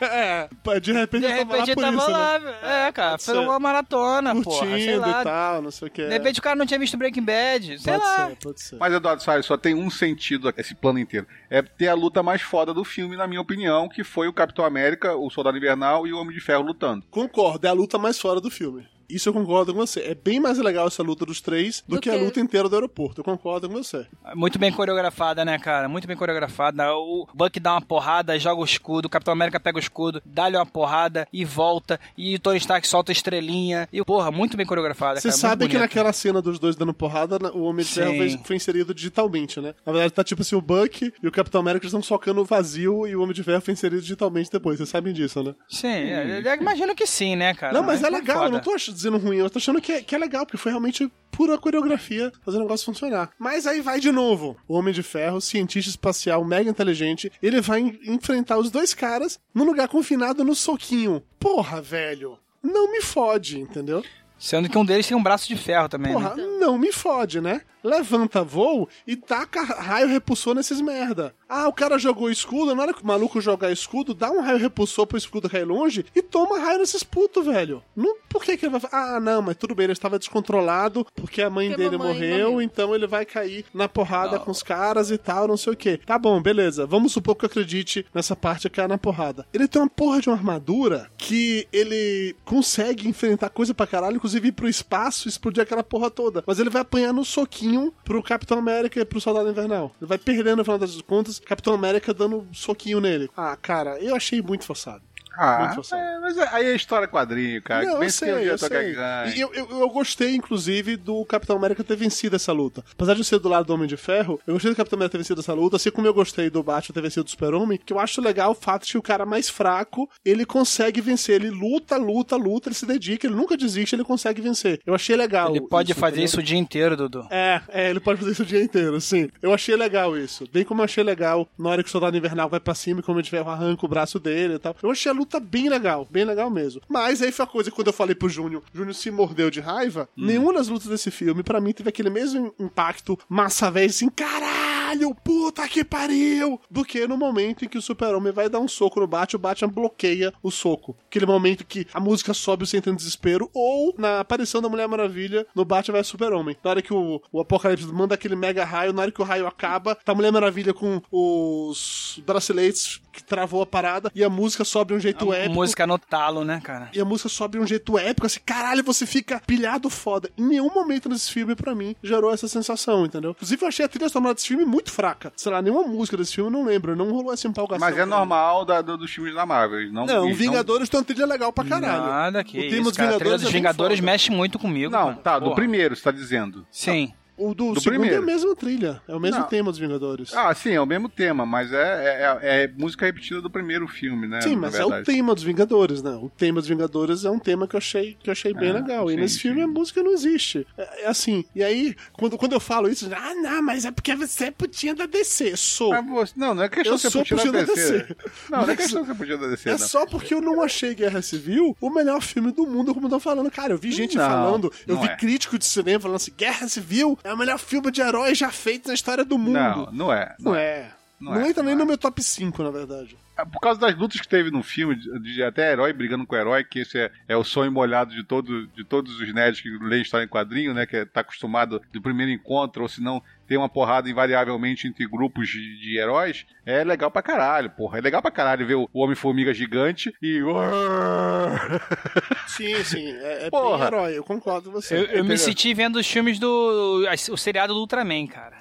É, de repente De ele tava lá repente tava isso, lá, né? é, cara, Pode foi ser. uma maratona, porra, sei Curtindo lá. e tal, não sei o que. De repente o cara não tinha visto Breaking Bad, sei pode lá. ser, pode ser. Mas, Eduardo Salles, só tem um sentido esse plano inteiro. É ter a luta mais foda do filme, na minha opinião, que foi o Capitão América, o Soldado Invernal e o Homem de Ferro lutando. Concordo, é a luta mais fora do filme. Isso eu concordo com você. É bem mais legal essa luta dos três do, Do que, a que- luta inteira do aeroporto. Eu concordo com você. Muito bem coreografada, né, cara? Muito bem coreografada. O Buck dá uma porrada, joga o escudo, o Capitão América pega o escudo, dá-lhe uma porrada e volta. E o Tony Stark solta a estrelinha. E, porra, muito bem coreografada, Você sabe muito que bonito. naquela cena dos dois dando porrada, o Homem de Ferro foi, inserido digitalmente, né? Na verdade, tá tipo assim, o Buck e o Capitão América estão socando o vazio e o Homem de Ferro foi inserido digitalmente depois. Vocês sabem disso, né? Sim, é, eu imagino que sim, né, cara? não, mas é legal, eu não tô ach- dizendo ruim, eu tô achando que é, que é legal, porque foi realmente pura coreografia fazer o negócio funcionar. Mas aí vai de novo. O Homem de Ferro, cientista espacial mega inteligente, ele vai en- enfrentar os dois caras num lugar confinado no soquinho. Porra, velho. Não me fode, entendeu? Sendo que um deles tem um braço de ferro também, Porra, né? não me fode, né? Levanta voo e taca raio repulsor nesses merda. Ah, o cara jogou escudo, na hora que o maluco jogar escudo, dá um raio repulsor pro escudo cair longe e toma raio nesses putos, velho. Não, por que que ele vai Ah, não, mas tudo bem, ele estava descontrolado porque a mãe Porque dele morreu, morreu. então ele vai cair na porrada com os caras e tal, não sei o que. Tá bom, beleza. Vamos supor que eu acredite nessa parte que é na porrada. Ele tem uma porra de uma armadura que ele consegue enfrentar coisa pra caralho, inclusive ir pro espaço e explodir aquela porra toda. Mas ele vai apanhar no soquinho pro Capitão América e pro Soldado Invernal. Ele vai perdendo no final das contas, Capitão América dando um soquinho nele. Ah, cara, eu achei muito forçado. Ah, é, mas aí é história quadrinho, cara. Não, eu sei, eu sei. eu, eu, eu gostei, inclusive, do Capitão América ter vencido essa luta. Apesar de eu ser do lado do Homem de Ferro, eu gostei do Capitão América ter vencido essa luta, assim como eu gostei do Batman ter vencido o Super-Homem, que eu acho legal o fato de que o cara mais fraco, ele consegue vencer. Ele luta, luta, luta, ele se dedica, ele nunca desiste, ele consegue vencer. Eu achei legal. Ele pode fazer entendeu? isso o dia inteiro, Dudu. É, é, ele pode fazer isso o dia inteiro, sim. Eu achei legal isso. Bem como eu achei legal na hora que o soldado invernal vai pra cima e como ele ferro arranca o braço dele e tal. Eu achei a luta bem legal, bem legal mesmo. Mas aí foi a coisa que quando eu falei pro Júnior, Júnior se mordeu de raiva. Nenhuma das lutas desse filme, pra mim, teve aquele mesmo impacto massa velho assim, caralho, puta que pariu! Do que no momento em que o super-homem vai dar um soco no Batman, o Batman bloqueia o soco. Aquele momento que a música sobe você entra em desespero, ou na aparição da Mulher Maravilha no Batman vs Super-Homem. Na hora que o, o Apocalipse manda aquele mega raio, na hora que o raio acaba, tá a Mulher Maravilha com os braceletes que travou a parada e a música sobe de um jeito A épico. música no talo, né, cara? E a música sobe de um jeito épico, assim, caralho, você fica pilhado foda. Em nenhum momento nesse filme, pra mim, gerou essa sensação, entendeu? Inclusive, eu achei a trilha sonora desse filme muito fraca. Sei lá, nenhuma música desse filme, eu não lembro. Não rolou essa empolgação. Mas é normal da- do- dos filmes da Marvel. eles Não, Não, Vingadores tem uma trilha legal pra caralho. Nada que o tema isso, dos cara. A trilha Vingadores dos é Vingadores foda. mexe muito comigo. Não, cara. tá, do Porra. primeiro, você tá dizendo. Sim. O do, Do segundo primeiro. é a mesma trilha. É o mesmo Não. tema dos Vingadores. Ah, sim, é o mesmo tema, mas é, é, é- é música repetida do primeiro filme, né? Sim, mas é o tema dos Vingadores, né? O tema dos Vingadores é um tema que eu achei, que eu achei bem Ah, legal. E sim, nesse sim. filme a música não existe. É, é assim. E aí, quando, quando eu falo isso, ah, não, mas é porque você é putinha da DC. Sou. Mas você- não, não é questão Eu de ser putinha da DC. DC. Não, não é questão de ser putinha da DC, É não. só porque eu não achei Guerra Civil o melhor filme do mundo, como estão falando. Cara, eu vi gente Não, falando, eu vi é. crítico de cinema falando assim: Guerra Civil é o melhor filme de herói já feito na história do mundo. Não, não é. Não é. Não Não, é, entra nem não no é. meu top 5, na verdade. É Por causa das lutas que teve no filme, de, de até herói brigando com herói, que esse é, é o sonho molhado de, todo, de todos os nerds que leem história em quadrinho, né? Que é, tá acostumado do primeiro encontro, ou se não, tem uma porrada invariavelmente entre grupos de, de heróis. É legal pra caralho, porra. É legal pra caralho ver o Homem-Formiga gigante e. Sim, sim. É, é bem Porra. herói, eu concordo com você. Eu, eu me Entendeu? senti vendo os filmes do. O seriado do Ultraman, cara.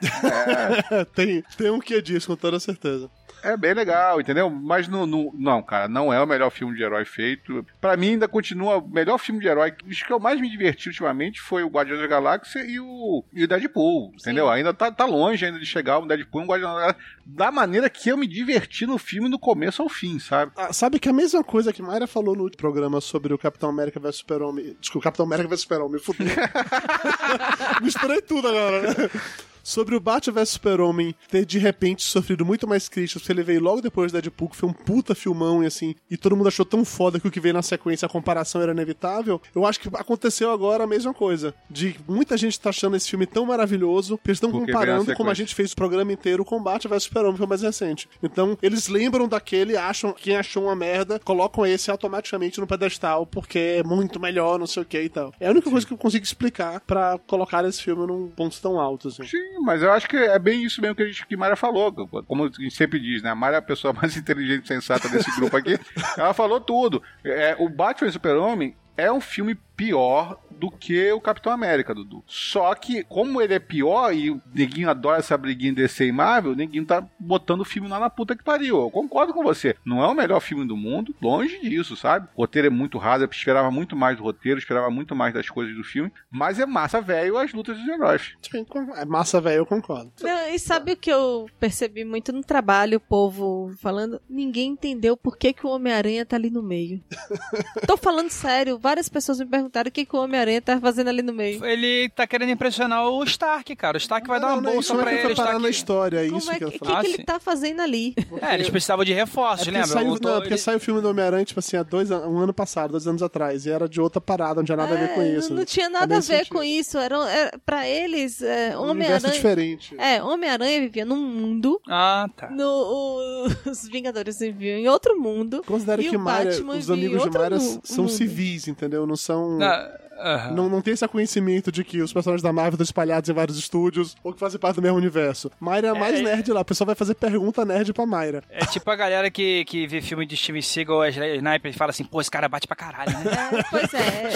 tem, tem um que disso, com toda certeza. É bem legal, entendeu? Mas no, no- não, cara, não é o melhor filme de herói feito. Pra mim ainda continua o melhor filme de herói. Os que eu mais me diverti ultimamente foi o Guardiões da Galáxia e o, e o Deadpool, entendeu? Ainda tá, tá longe ainda de chegar o Deadpool e o Guardiões da Galáxia. Da maneira que eu me diverti no filme do começo ao fim, sabe? Ah, sabe que a mesma coisa que Mayra falou no programa sobre o Capitão América vs Super-Homem. Desculpa, Capitão América vs Super-Homem, fudeu. Misturei tudo agora, né? Sobre o Batman vs Super-Homem ter de repente sofrido muito mais críticas, porque ele veio logo depois do Deadpool, que foi um puta filmão e assim, e todo mundo achou tão foda que o que veio na sequência, a comparação era inevitável. Eu acho que aconteceu agora a mesma coisa. De muita gente tá achando esse filme tão maravilhoso, que eles estão comparando como a gente fez o programa inteiro com Batman vs Super-Homem, que foi o mais recente. Então, eles lembram daquele, acham quem achou uma merda, colocam esse automaticamente no pedestal, porque é muito melhor, não sei o que e tal. É a única coisa que eu consigo explicar pra colocar esse filme num ponto tão alto, assim. Sim, mas eu acho que é bem isso mesmo que a gente que Mayra falou. Como a gente sempre diz, né? A Mayra é a pessoa mais inteligente e sensata desse grupo aqui. Ela falou tudo. É, o Batman e Super-Homem é um filme pior do que o Capitão América, Dudu. Só que, como ele é pior e o neguinho adora essa briguinha DC e Marvel, o neguinho tá botando o filme lá na puta que pariu. Eu concordo com você. Não é o melhor filme do mundo, longe disso, sabe? O roteiro é muito raso, eu esperava muito mais do roteiro, esperava muito mais das coisas do filme, mas é massa, velho, as lutas dos heróis. Sim, É massa, velho, eu concordo. Não, e sabe o que eu percebi muito no trabalho, o povo falando? Ninguém entendeu por que, que o Homem-Aranha tá ali no meio. Tô falando sério, várias pessoas me perguntaram o que, que o Homem-Aranha tá fazendo ali no meio. Ele tá querendo impressionar o Stark, cara. O Stark vai dar uma Não, não, bolsa pra é que ele. parar Stark- na história, é Como isso é que que, eu que. Ah, ele tá fazendo ali? É, eles precisavam de É reforços, porque, lembra? saiu, não, to- porque ele- saiu o filme do Homem-Aranha, tipo assim, há dois, um ano passado, dois anos atrás, e era de outra parada, não tinha nada a ver com É, isso. Não tinha É nada a ver sentido. com isso. Era, era, pra eles, é, Um Homem-Aranha. diferente. É, Homem-Aranha vivia num mundo. Ah, tá. No, o- os Vingadores viviam em outro mundo. Considera E que Batman os amigos de mu- são mundo. civis, entendeu? Não são. Ah, Aham. Não, não tem esse conhecimento de que os personagens da Marvel estão espalhados em vários estúdios ou que fazem parte do mesmo universo. Mayra é a mais É, nerd lá. O pessoal vai fazer pergunta nerd pra Mayra. É tipo a galera que, que vê filme de Steven Seagal, a Sniper, e fala assim, pô, esse cara bate pra caralho, né? É, pois é.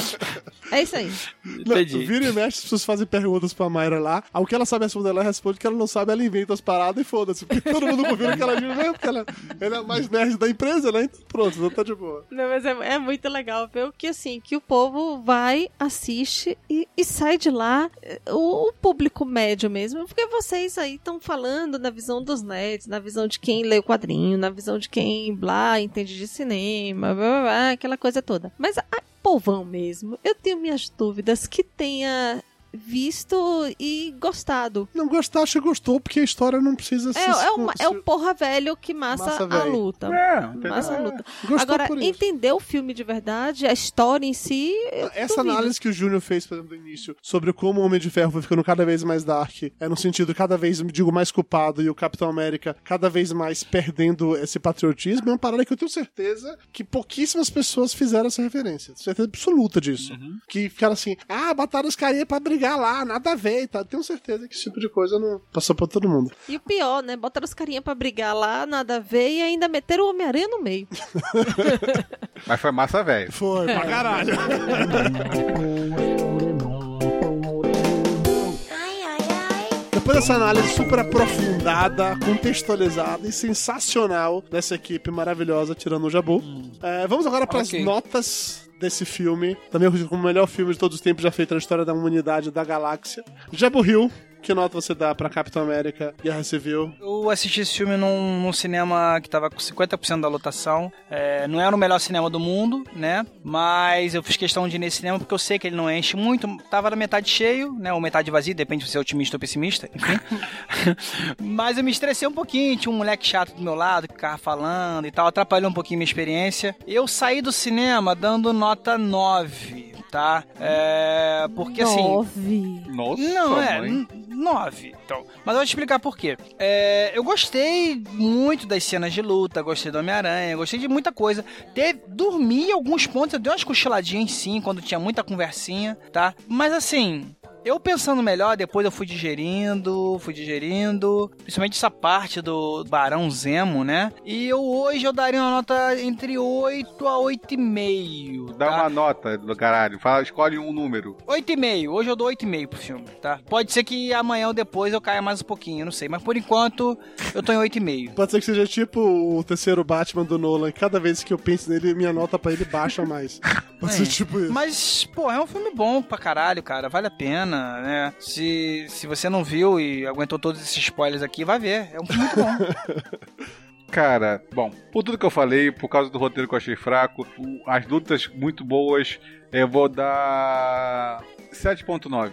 É isso aí. Não, vira e mexe, as pessoas fazem perguntas pra Mayra lá. Ao que ela sabe responder, ela responde que ela não sabe, ela inventa as paradas e foda-se. Porque todo mundo confia que ela mesmo, porque ela, ela é a mais nerd da empresa, né? Então pronto, não tá de boa. Não, mas é, é muito legal ver o que assim, que o povo vai, assiste e, e sai de lá, eh, o, o público médio mesmo, porque vocês aí estão falando na visão dos nerds, na visão de quem lê o quadrinho, na visão de quem blá, entende de cinema, blá, blá, blá, aquela coisa toda. Mas a povão mesmo, eu tenho minhas dúvidas que tenha visto e gostado. Não gostar, acho que gostou, porque a história não precisa ser. É, é, o, é o porra velho que massa, Massa a velho. luta. É, entendeu? Massa a luta. Gostou Agora, por isso. entender o filme de verdade, a história em si. Essa duvido. análise que o Júnior fez, por exemplo, no início, sobre como o Homem de Ferro foi ficando cada vez mais dark, é no sentido cada vez, digo, mais culpado, e o Capitão América cada vez mais perdendo esse patriotismo, é uma parada que eu tenho certeza que pouquíssimas pessoas fizeram essa referência. Certeza absoluta disso. Que ficaram assim, ah, botaram os carinha pra brigar lá, nada a ver e tal. Tenho certeza que esse tipo de coisa não passou pra todo mundo. E o pior, né? Botaram os carinha pra brigar lá, nada a ver, e ainda meteram o Homem-Aranha no meio. Mas foi massa, velho. Foi, pra caralho. Depois dessa análise super aprofundada, contextualizada e sensacional dessa equipe maravilhosa, tirando o Jabu, é, vamos agora para as Ok. notas desse filme. Também como o melhor filme de todos os tempos já feito na história da humanidade da galáxia. Jabu Hill, que nota você dá pra Capitão América, Guerra Civil? Eu assisti esse filme num, num cinema que tava com 50% da lotação. É, não era o melhor cinema do mundo, né? Mas eu fiz questão de ir nesse cinema porque eu sei que ele não enche muito. Tava na metade cheio, né? Ou metade vazio, depende se você é otimista ou pessimista, enfim. Mas eu me estressei um pouquinho. Tinha um moleque chato do meu lado que ficava falando e tal. Atrapalhou um pouquinho minha experiência. Eu saí do cinema dando nota 9, tá? É, porque assim. Nove. Nossa, Não, é, mãe. nove. Então. Mas eu vou te explicar por quê. É, eu gostei muito das cenas de luta, gostei do Homem-Aranha, gostei de muita coisa. Teve, dormi em alguns pontos, eu dei umas cochiladinhas sim, quando tinha muita conversinha, tá? Mas assim. Eu pensando melhor, depois eu fui digerindo, fui digerindo, principalmente essa parte do Barão Zemo, né? E eu hoje eu daria uma nota entre 8 a 8,5. Dá tá? uma nota do caralho. Fala, escolhe um número. 8,5. Hoje eu dou 8,5 pro filme, tá? Pode ser que amanhã ou depois eu caia mais um pouquinho, não sei. Mas por enquanto, eu tô em 8,5. Pode ser que seja tipo o terceiro Batman do Nolan. Cada vez que eu penso nele, minha nota pra ele baixa mais. Pode ser É. tipo isso. Mas, pô, é um filme bom pra caralho, cara. Vale a pena, né? Se, se você não viu e aguentou todos esses spoilers aqui, vai ver. É um filme muito bom. Cara, bom, por tudo que eu falei, por causa do roteiro que eu achei fraco, as lutas muito boas, eu vou dar 7.9.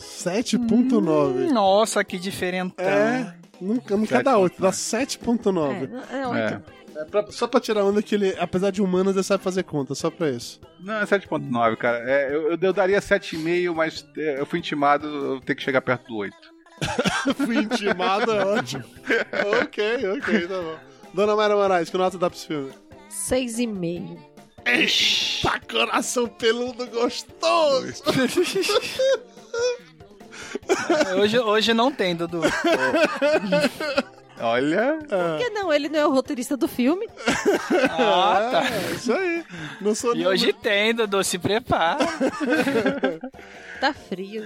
7.9. Nossa, que diferentão. É, nunca, nunca dá 8, dá 7.9. É, é oito. É. É pra- só pra tirar onda que ele, apesar de humanas, ele sabe fazer conta, só pra isso. Não, é 7.9, cara. É, eu, eu, eu daria 7,5, mas é, eu fui intimado, eu tenho que chegar perto do 8. Fui intimado, é ótimo. ok, ok, tá bom. Dona Mayra Moraes, que nota dá pra esse filme? Seis e meio. Eita, coração peludo gostoso! Hoje, hoje não tem, Dudu. Olha, Por que não? Ele não é o roteirista do filme? Ah, tá. É, isso aí. Não sou E nenhum- hoje tem, Dudu. Se prepara. Tá frio.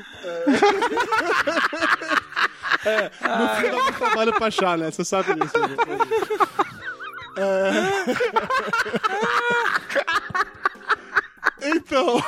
No final do trabalho pra achar, né? Você sabe disso. né? É... Então.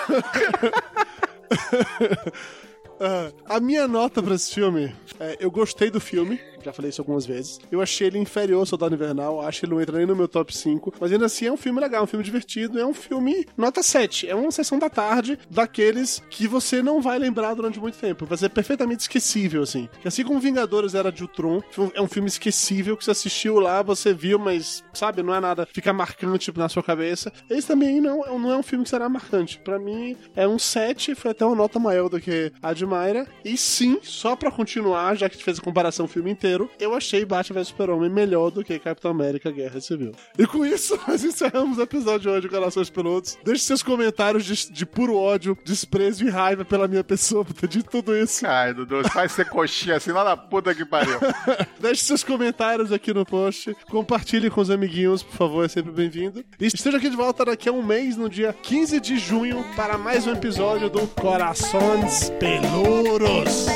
Ah, a minha nota pra esse filme, é, eu gostei do filme, já falei isso algumas vezes. Eu achei ele inferior ao Soldado Invernal, acho que ele não entra nem no meu top 5, mas ainda assim é um filme legal, um filme divertido, é um filme nota 7. É uma sessão da tarde daqueles que você não vai lembrar durante muito tempo, vai ser perfeitamente esquecível, assim. Assim como Vingadores era de Ultron, é um filme esquecível que você assistiu lá, você viu, mas, sabe, não é nada, fica marcante na sua cabeça. Esse também não, não é um filme que será marcante. Pra mim, é um 7, foi até uma nota maior do que a de Mayra. E sim, só pra continuar, já que a gente fez a comparação o filme inteiro, eu achei Batman vs Super-Homem melhor do que Capitão América Guerra Civil. E com isso, nós encerramos o episódio de hoje de Corações Peludos. Deixe seus comentários de, de puro ódio, desprezo e raiva pela minha pessoa por ter dito tudo isso. Ai, Dudu, vai ser coxinha assim lá na puta que pariu. Deixe seus comentários aqui no post. Compartilhe com os amiguinhos, por favor, é sempre bem-vindo. E esteja aqui de volta daqui a um mês, no dia 15 de junho, para mais um episódio do Corações Peludos.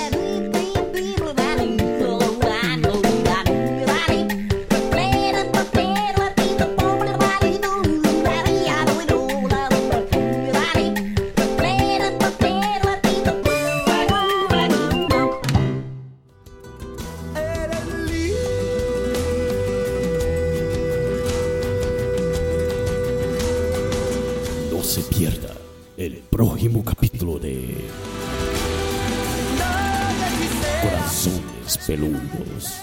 El próximo capítulo de Corazones Peludos.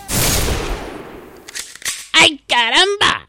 ¡Ay, caramba!